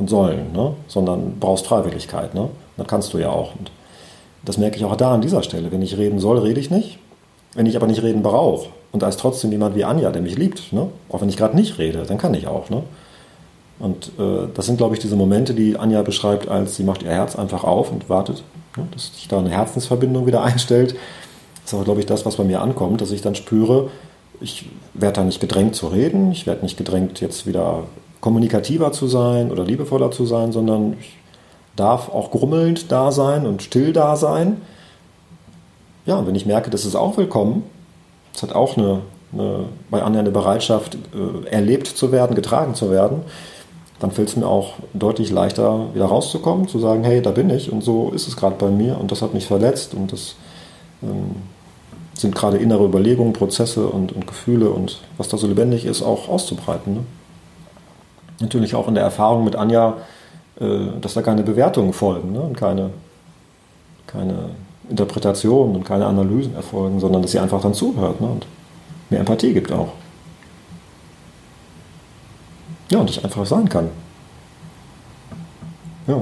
und sollen, ne? sondern brauchst Freiwilligkeit. Ne? Das kannst du ja auch. Und das merke ich auch da an dieser Stelle. Wenn ich reden soll, rede ich nicht. Wenn ich aber nicht reden brauche und da ist trotzdem jemand wie Anja, der mich liebt, ne? auch wenn ich gerade nicht rede, dann kann ich auch. Ne? Und äh, das sind, glaube ich, diese Momente, die Anja beschreibt, als sie macht ihr Herz einfach auf und wartet, ne? dass sich da eine Herzensverbindung wieder einstellt. Das ist auch, glaube ich, das, was bei mir ankommt, dass ich dann spüre, ich werde da nicht gedrängt zu reden, ich werde nicht gedrängt, jetzt wieder kommunikativer zu sein oder liebevoller zu sein, sondern ich darf auch grummelnd da sein und still da sein. Ja, und wenn ich merke, das ist auch willkommen, es hat auch eine, eine, bei anderen eine Bereitschaft, äh, erlebt zu werden, getragen zu werden, dann fällt es mir auch deutlich leichter, wieder rauszukommen, zu sagen, hey, da bin ich und so ist es gerade bei mir und das hat mich verletzt und das ähm, sind gerade innere Überlegungen, Prozesse und, und, Gefühle und was da so lebendig ist, auch auszubreiten. Ne? Natürlich auch in der Erfahrung mit Anja, äh, dass da keine Bewertungen folgen ne? und keine, keine Interpretationen und keine Analysen erfolgen, sondern dass sie einfach dann zuhört ne? und mehr Empathie gibt auch. Ja, und ich einfach sein kann. Ja.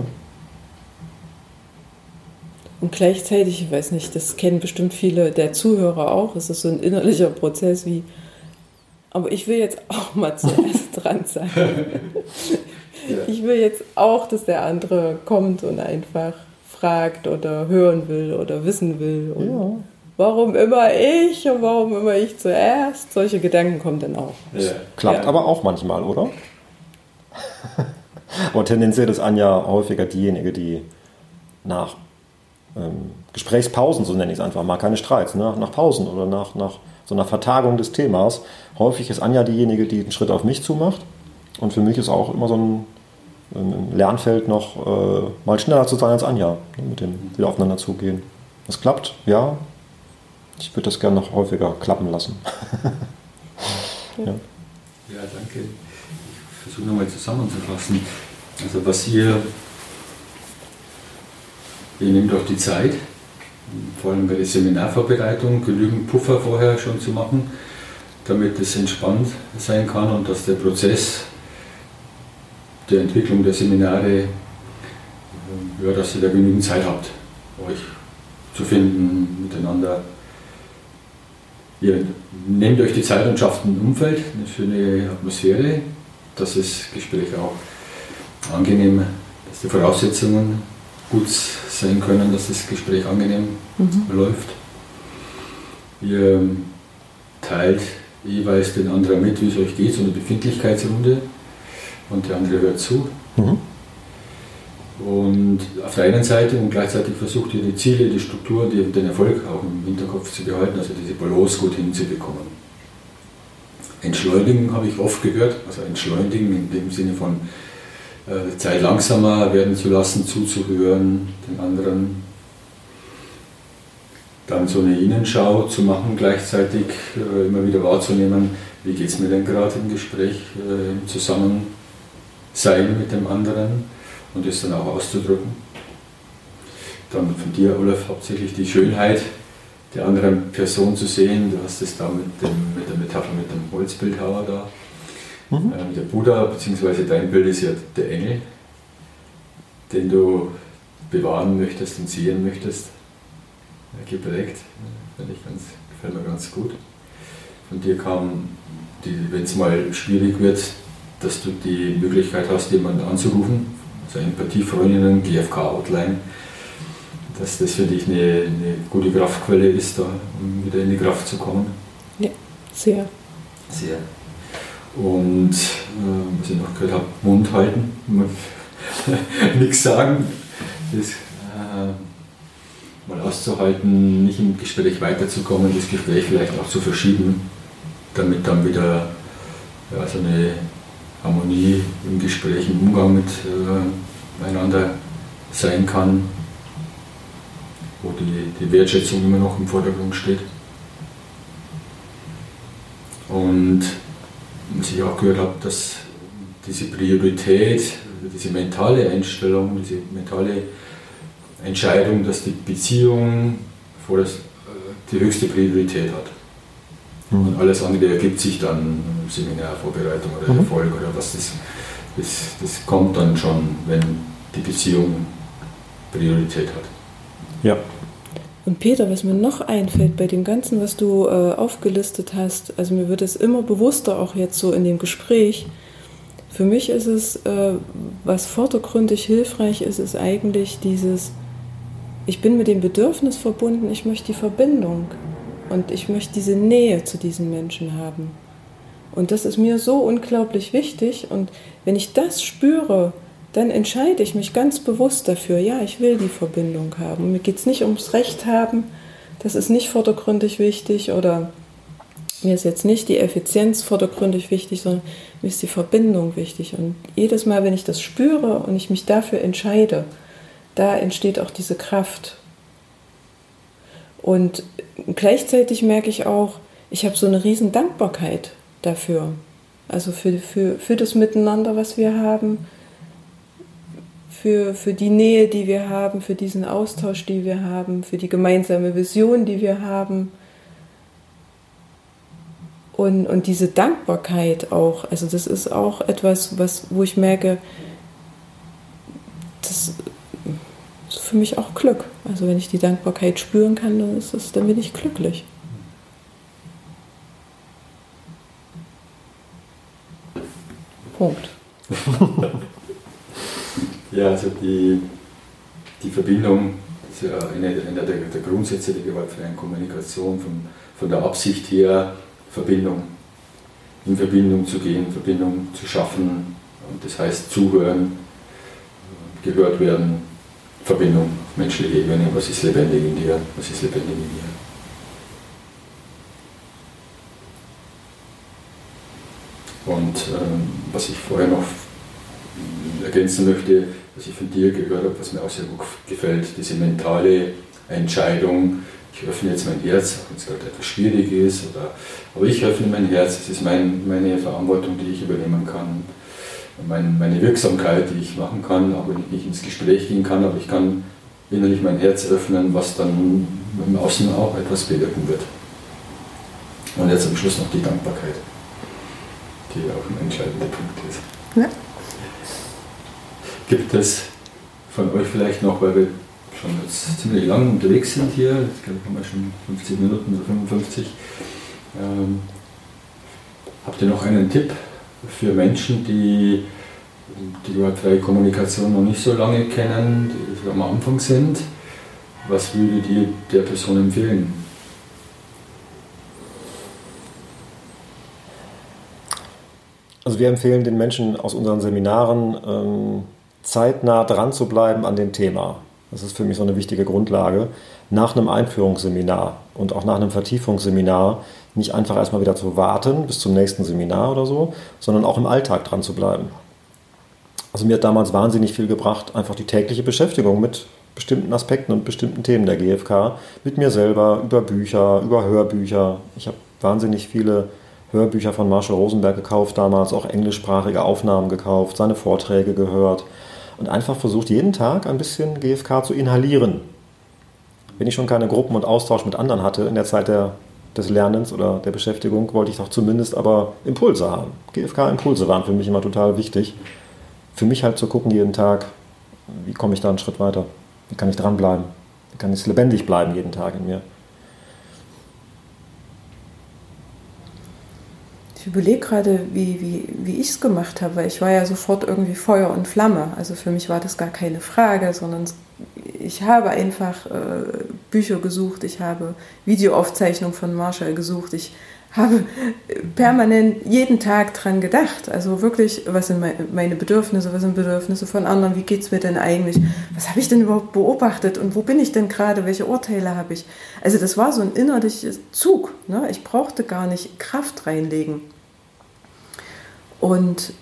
Und gleichzeitig, ich weiß nicht, das kennen bestimmt viele der Zuhörer auch, es ist so ein innerlicher Prozess wie, aber ich will jetzt auch mal zuerst dran sein. Ich will jetzt auch, dass der andere kommt und einfach fragt oder hören will oder wissen will.
ja.
warum immer ich und warum immer ich zuerst? Solche Gedanken kommen dann auch.
Ja. Klappt ja. aber auch manchmal, oder? aber tendenziell ist Anja häufiger diejenige, die nach ähm, Gesprächspausen, so nenne ich es einfach mal, keine Streits, ne? nach Pausen oder nach, nach so einer Vertagung des Themas. Häufig ist Anja diejenige, die einen Schritt auf mich zumacht. Und für mich ist auch immer so ein, ein Lernfeld noch, äh, mal schneller zu sein als Anja, ne? mit dem wieder aufeinander zugehen. Es klappt, ja. Ich würde das gerne noch häufiger klappen lassen.
ja. ja, danke. Ich versuche nochmal zusammenzufassen. Also was hier Ihr nehmt auch die Zeit, vor allem bei der Seminarvorbereitung, genügend Puffer vorher schon zu machen, damit es entspannt sein kann und dass der Prozess der Entwicklung der Seminare, ja, dass ihr da genügend Zeit habt, euch zu finden, miteinander. Ihr nehmt euch die Zeit und schafft ein Umfeld, eine schöne Atmosphäre, dass das Gespräch auch angenehm, dass die Voraussetzungen gut sein können, dass das Gespräch angenehm mhm. läuft. Ihr teilt jeweils den anderen mit, wie es euch geht, so eine Befindlichkeitsrunde und der andere hört zu. Mhm. Und auf der einen Seite und gleichzeitig versucht ihr die Ziele, die Struktur, die, den Erfolg auch im Hinterkopf zu behalten, also diese Balance gut hinzubekommen. Entschleunigen habe ich oft gehört, also entschleunigen in dem Sinne von äh, Zeit langsamer werden zu lassen, zuzuhören, den anderen. Dann so eine Innenschau zu machen, gleichzeitig äh, immer wieder wahrzunehmen, wie geht es mir denn gerade im Gespräch, äh, im Zusammensein mit dem anderen und das dann auch auszudrücken. Dann von dir, Olaf, hauptsächlich die Schönheit der anderen Person zu sehen. Du hast es da mit, dem, mit der Metapher mit dem Holzbildhauer da Mhm. Ähm, der Buddha, beziehungsweise dein Bild ist ja der Engel, den du bewahren möchtest und sehen möchtest. Geprägt, finde ich ganz, gefällt mir ganz gut. Von dir kam, wenn es mal schwierig wird, dass du die Möglichkeit hast, jemanden anzurufen, also Empathiefreundinnen, GFK-Outline, dass das für dich eine, eine gute Kraftquelle ist, da, um wieder in die Kraft zu kommen.
Ja, sehr.
Sehr. Und äh, was ich noch gehört habe, Mund halten, nichts sagen. Das, äh, mal auszuhalten, nicht im Gespräch weiterzukommen, das Gespräch vielleicht auch zu verschieben, damit dann wieder ja, so eine Harmonie im Gespräch, im Umgang miteinander äh, sein kann, wo die, die Wertschätzung immer noch im Vordergrund steht. Und was ich auch gehört habe, dass diese Priorität, diese mentale Einstellung, diese mentale Entscheidung, dass die Beziehung vor das, die höchste Priorität hat. Mhm. Und alles andere ergibt sich dann, Seminarvorbereitung oder mhm. Erfolg oder was das, das, das kommt dann schon, wenn die Beziehung Priorität hat.
Ja. Und Peter, was mir noch einfällt bei dem Ganzen, was du äh, aufgelistet hast, also mir wird es immer bewusster, auch jetzt so in dem Gespräch. Für mich ist es, äh, was vordergründig hilfreich ist, ist eigentlich dieses, ich bin mit dem Bedürfnis verbunden, ich möchte die Verbindung und ich möchte diese Nähe zu diesen Menschen haben. Und das ist mir so unglaublich wichtig. Und wenn ich das spüre, dann entscheide ich mich ganz bewusst dafür, ja, ich will die Verbindung haben. Mir geht es nicht ums Recht haben, das ist nicht vordergründig wichtig oder mir ist jetzt nicht die Effizienz vordergründig wichtig, sondern mir ist die Verbindung wichtig. Und jedes Mal, wenn ich das spüre und ich mich dafür entscheide, da entsteht auch diese Kraft. Und gleichzeitig merke ich auch, ich habe so eine riesen Dankbarkeit dafür. Also für, für, für das Miteinander, was wir haben, für, für die Nähe, die wir haben, für diesen Austausch, die wir haben, für die gemeinsame Vision, die wir haben. Und, und diese Dankbarkeit auch, also das ist auch etwas, was, wo ich merke, das ist für mich auch Glück. Also wenn ich die Dankbarkeit spüren kann, dann, ist es, dann bin ich glücklich. Punkt.
Ja, also die, die Verbindung ist ja einer, einer der, der, Grundsätze der gewaltfreien Kommunikation, von, von der Absicht her Verbindung, in Verbindung zu gehen, Verbindung zu schaffen. Und das heißt zuhören, gehört werden, Verbindung menschliche Ebene, was ist lebendig in dir, was ist lebendig in mir. Und ähm, was ich vorher noch ergänzen möchte, was ich von dir gehört habe, was mir auch sehr gut gefällt, diese mentale Entscheidung, ich öffne jetzt mein Herz, auch wenn es gerade etwas schwierig ist, oder, aber ich öffne mein Herz, das ist mein, meine Verantwortung, die ich übernehmen kann, mein, meine Wirksamkeit, die ich machen kann, auch wenn ich nicht ins Gespräch gehen kann, aber ich kann innerlich mein Herz öffnen, was dann im Außen auch etwas bewirken wird. Und jetzt am Schluss noch die Dankbarkeit, die auch ein entscheidender Punkt ist. Ja. Gibt es von euch vielleicht noch, weil wir schon jetzt ziemlich lang unterwegs sind hier, jetzt glaube ich haben wir schon 50 Minuten oder 55, ähm, habt ihr noch einen Tipp für Menschen, die die gewaltfreie Kommunikation noch nicht so lange kennen, die am Anfang sind? Was würdet ihr der Person empfehlen?
Also wir empfehlen den Menschen aus unseren Seminaren, ähm, zeitnah dran zu bleiben an dem Thema. Das ist für mich so eine wichtige Grundlage. Nach einem Einführungsseminar und auch nach einem Vertiefungsseminar nicht einfach erstmal wieder zu warten bis zum nächsten Seminar oder so, sondern auch im Alltag dran zu bleiben. Also mir hat damals wahnsinnig viel gebracht, einfach die tägliche Beschäftigung mit bestimmten Aspekten und bestimmten Themen der GfK, mit mir selber, über Bücher, über Hörbücher. Ich habe wahnsinnig viele Hörbücher von Marshall Rosenberg gekauft, damals auch englischsprachige Aufnahmen gekauft, seine Vorträge gehört und einfach versucht, jeden Tag ein bisschen GFK zu inhalieren. Wenn ich schon keine Gruppen und Austausch mit anderen hatte in der Zeit der, des Lernens oder der Beschäftigung, wollte ich doch zumindest aber Impulse haben. GFK-Impulse waren für mich immer total wichtig. Für mich halt zu gucken jeden Tag, wie komme ich da einen Schritt weiter? Wie kann ich dranbleiben? Wie kann ich lebendig bleiben jeden Tag in mir?
Ich überlege gerade, wie, wie, wie ich es gemacht habe, weil ich war ja sofort irgendwie Feuer und Flamme. Also für mich war das gar keine Frage, sondern ich habe einfach äh, Bücher gesucht, ich habe Videoaufzeichnungen von Marshall gesucht, ich habe permanent jeden Tag dran gedacht. Also wirklich, was sind meine Bedürfnisse, was sind Bedürfnisse von anderen, wie geht es mir denn eigentlich, was habe ich denn überhaupt beobachtet und wo bin ich denn gerade, welche Urteile habe ich. Also das war so ein innerlicher Zug. Ne? Ich brauchte gar nicht Kraft reinlegen. Und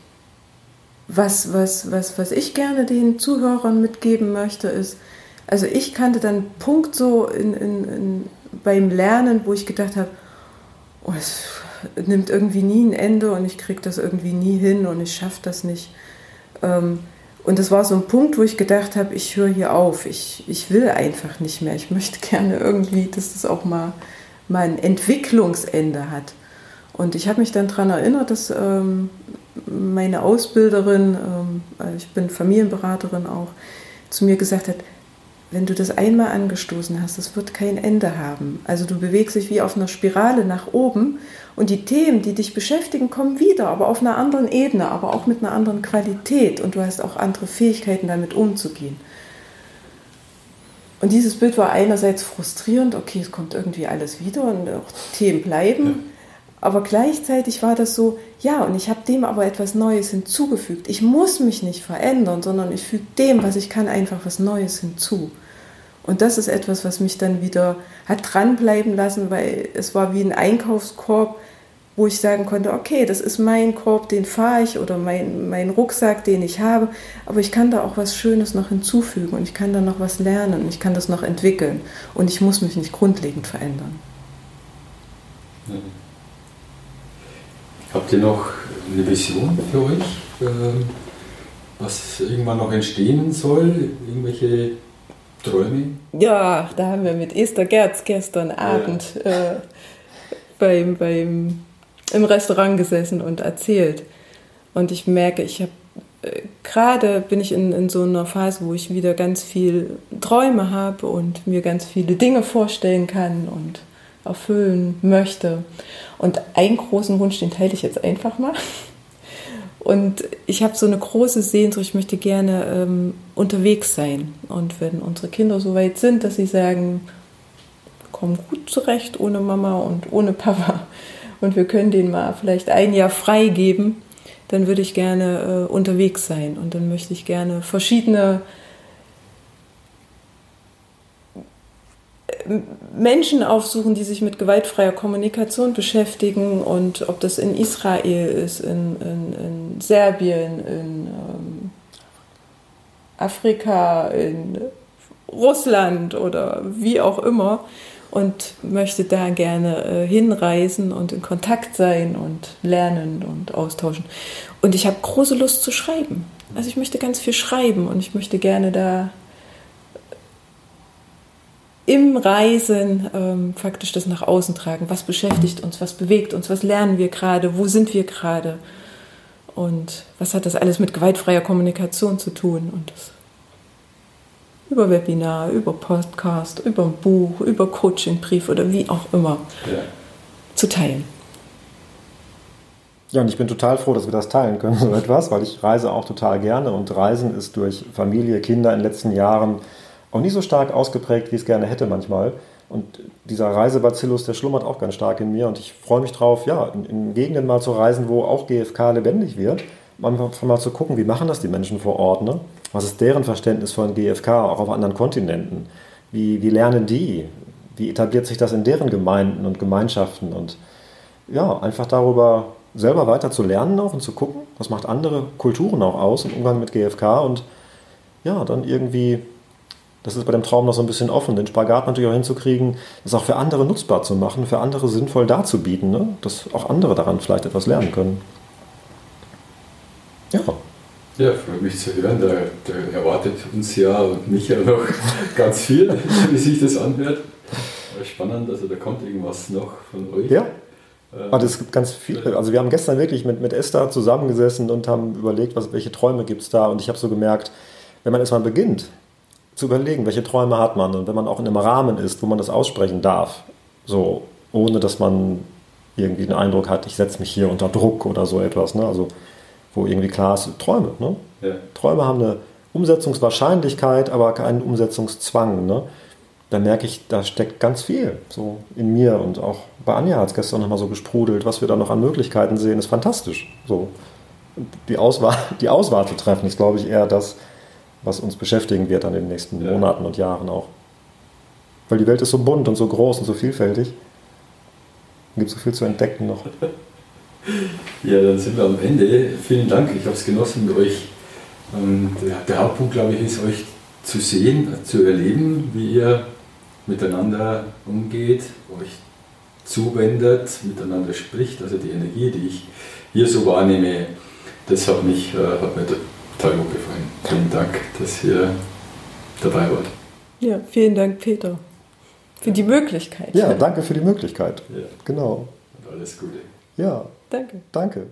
was, was, was, was ich gerne den Zuhörern mitgeben möchte, ist, also ich kannte dann Punkt so in, in, in, beim Lernen, wo ich gedacht habe, oh, es nimmt irgendwie nie ein Ende und ich kriege das irgendwie nie hin und ich schaffe das nicht. Ähm, und das war so ein Punkt, wo ich gedacht habe, ich höre hier auf, ich, ich will einfach nicht mehr. Ich möchte gerne irgendwie, dass das auch mal, mal ein Entwicklungsende hat. Und ich habe mich dann daran erinnert, dass ähm, meine Ausbilderin, ähm, ich bin Familienberaterin auch, zu mir gesagt hat, wenn du das einmal angestoßen hast, das wird kein Ende haben. Also du bewegst dich wie auf einer Spirale nach oben und die Themen, die dich beschäftigen, kommen wieder, aber auf einer anderen Ebene, aber auch mit einer anderen Qualität und du hast auch andere Fähigkeiten, damit umzugehen. Und dieses Bild war einerseits frustrierend, okay, es kommt irgendwie alles wieder und auch Themen bleiben. Aber gleichzeitig war das so, ja, und ich habe dem aber etwas Neues hinzugefügt. Ich muss mich nicht verändern, sondern ich füge dem, was ich kann, einfach was Neues hinzu. Und das ist etwas, was mich dann wieder hat dranbleiben lassen, weil es war wie ein Einkaufskorb, wo ich sagen konnte, okay, das ist mein Korb, den fahre ich oder mein, mein Rucksack, den ich habe, aber ich kann da auch was Schönes noch hinzufügen und ich kann da noch was lernen und ich kann das noch entwickeln und ich muss mich nicht grundlegend verändern.
Mhm. Habt ihr noch eine Vision für euch, ähm, was irgendwann noch entstehen soll? Irgendwelche Träume?
Ja, da haben wir mit Esther Gerz gestern Abend ja. äh, beim, beim, im Restaurant gesessen und erzählt. Und ich merke, ich habe äh, gerade bin ich in, in so einer Phase, wo ich wieder ganz viel Träume habe und mir ganz viele Dinge vorstellen kann und erfüllen möchte. Und einen großen Wunsch, den teile ich jetzt einfach mal. Und ich habe so eine große Sehnsucht, ich möchte gerne ähm, unterwegs sein. Und wenn unsere Kinder so weit sind, dass sie sagen, kommen gut zurecht ohne Mama und ohne Papa und wir können denen mal vielleicht ein Jahr frei geben, dann würde ich gerne äh, unterwegs sein und dann möchte ich gerne verschiedene Menschen aufsuchen, die sich mit gewaltfreier Kommunikation beschäftigen und ob das in Israel ist, in, in, in Serbien, in ähm, Afrika, in Russland oder wie auch immer und möchte da gerne äh, hinreisen und in Kontakt sein und lernen und austauschen. Und ich habe große Lust zu schreiben. Also ich möchte ganz viel schreiben und ich möchte gerne da im Reisen ähm, faktisch das nach außen tragen. Was beschäftigt uns, was bewegt uns, was lernen wir gerade, wo sind wir gerade und was hat das alles mit gewaltfreier Kommunikation zu tun. Und das über Webinar, über Podcast, über ein Buch, über Coachingbrief oder wie auch immer ja. zu teilen.
Ja, und ich bin total froh, dass wir das teilen können, so etwas, weil ich reise auch total gerne und Reisen ist durch Familie, Kinder in den letzten Jahren auch nicht so stark ausgeprägt, wie ich es gerne hätte manchmal. Und dieser Reisebacillus, der schlummert auch ganz stark in mir und ich freue mich drauf, ja, in, in Gegenden mal zu reisen, wo auch GFK lebendig wird, einfach mal zu gucken, wie machen das die Menschen vor Ort, ne? Was ist deren Verständnis von GFK auch auf anderen Kontinenten? Wie, wie lernen die? Wie etabliert sich das in deren Gemeinden und Gemeinschaften? Und ja, einfach darüber selber weiter zu lernen auch und zu gucken, was macht andere Kulturen auch aus im Umgang mit GFK und ja, dann irgendwie, das ist bei dem Traum noch so ein bisschen offen, den Spagat natürlich auch hinzukriegen, das auch für andere nutzbar zu machen, für andere sinnvoll darzubieten, ne? dass auch andere daran vielleicht etwas lernen können.
Ja. Ja, freut mich zu hören. Da, da, erwartet uns ja und mich ja noch ganz viel, wie sich das anhört. Spannend, also da kommt irgendwas noch von euch.
Ja. Ähm, ah, das gibt ganz viele. Also wir haben gestern wirklich mit, mit Esther zusammengesessen und haben überlegt, was, welche Träume gibt es da. Und ich habe so gemerkt, wenn man erstmal beginnt zu überlegen, welche Träume hat man und wenn man auch in einem Rahmen ist, wo man das aussprechen darf, so ohne dass man irgendwie den Eindruck hat, ich setze mich hier unter Druck oder so etwas. Ne? Also wo irgendwie klar ist, Träume. Ne? Ja. Träume haben eine Umsetzungswahrscheinlichkeit, aber keinen Umsetzungszwang. Ne? Da merke ich, da steckt ganz viel so in mir und auch bei Anja hat es gestern nochmal so gesprudelt, was wir da noch an Möglichkeiten sehen, ist fantastisch. So. Die, Auswahl, die Auswahl zu treffen, ist, glaube ich, eher das, was uns beschäftigen wird an den nächsten ja. Monaten und Jahren auch. Weil die Welt ist so bunt und so groß und so vielfältig. Es gibt so viel zu entdecken noch.
Ja, dann sind wir am Ende. Vielen Dank, ich habe es genossen mit euch. Ähm, der, Hauptpunkt, glaube ich, ist euch zu sehen, zu erleben, wie ihr miteinander umgeht, euch zuwendet, miteinander spricht. Also die Energie, die ich hier so wahrnehme, das hat, mich, äh, hat mir total gut gefallen. Vielen Dank, dass ihr dabei wart.
Ja, vielen Dank, Peter, für die Möglichkeit.
Ja, danke für die Möglichkeit. Ja. Genau.
Und alles Gute.
Ja.
Danke.
Danke.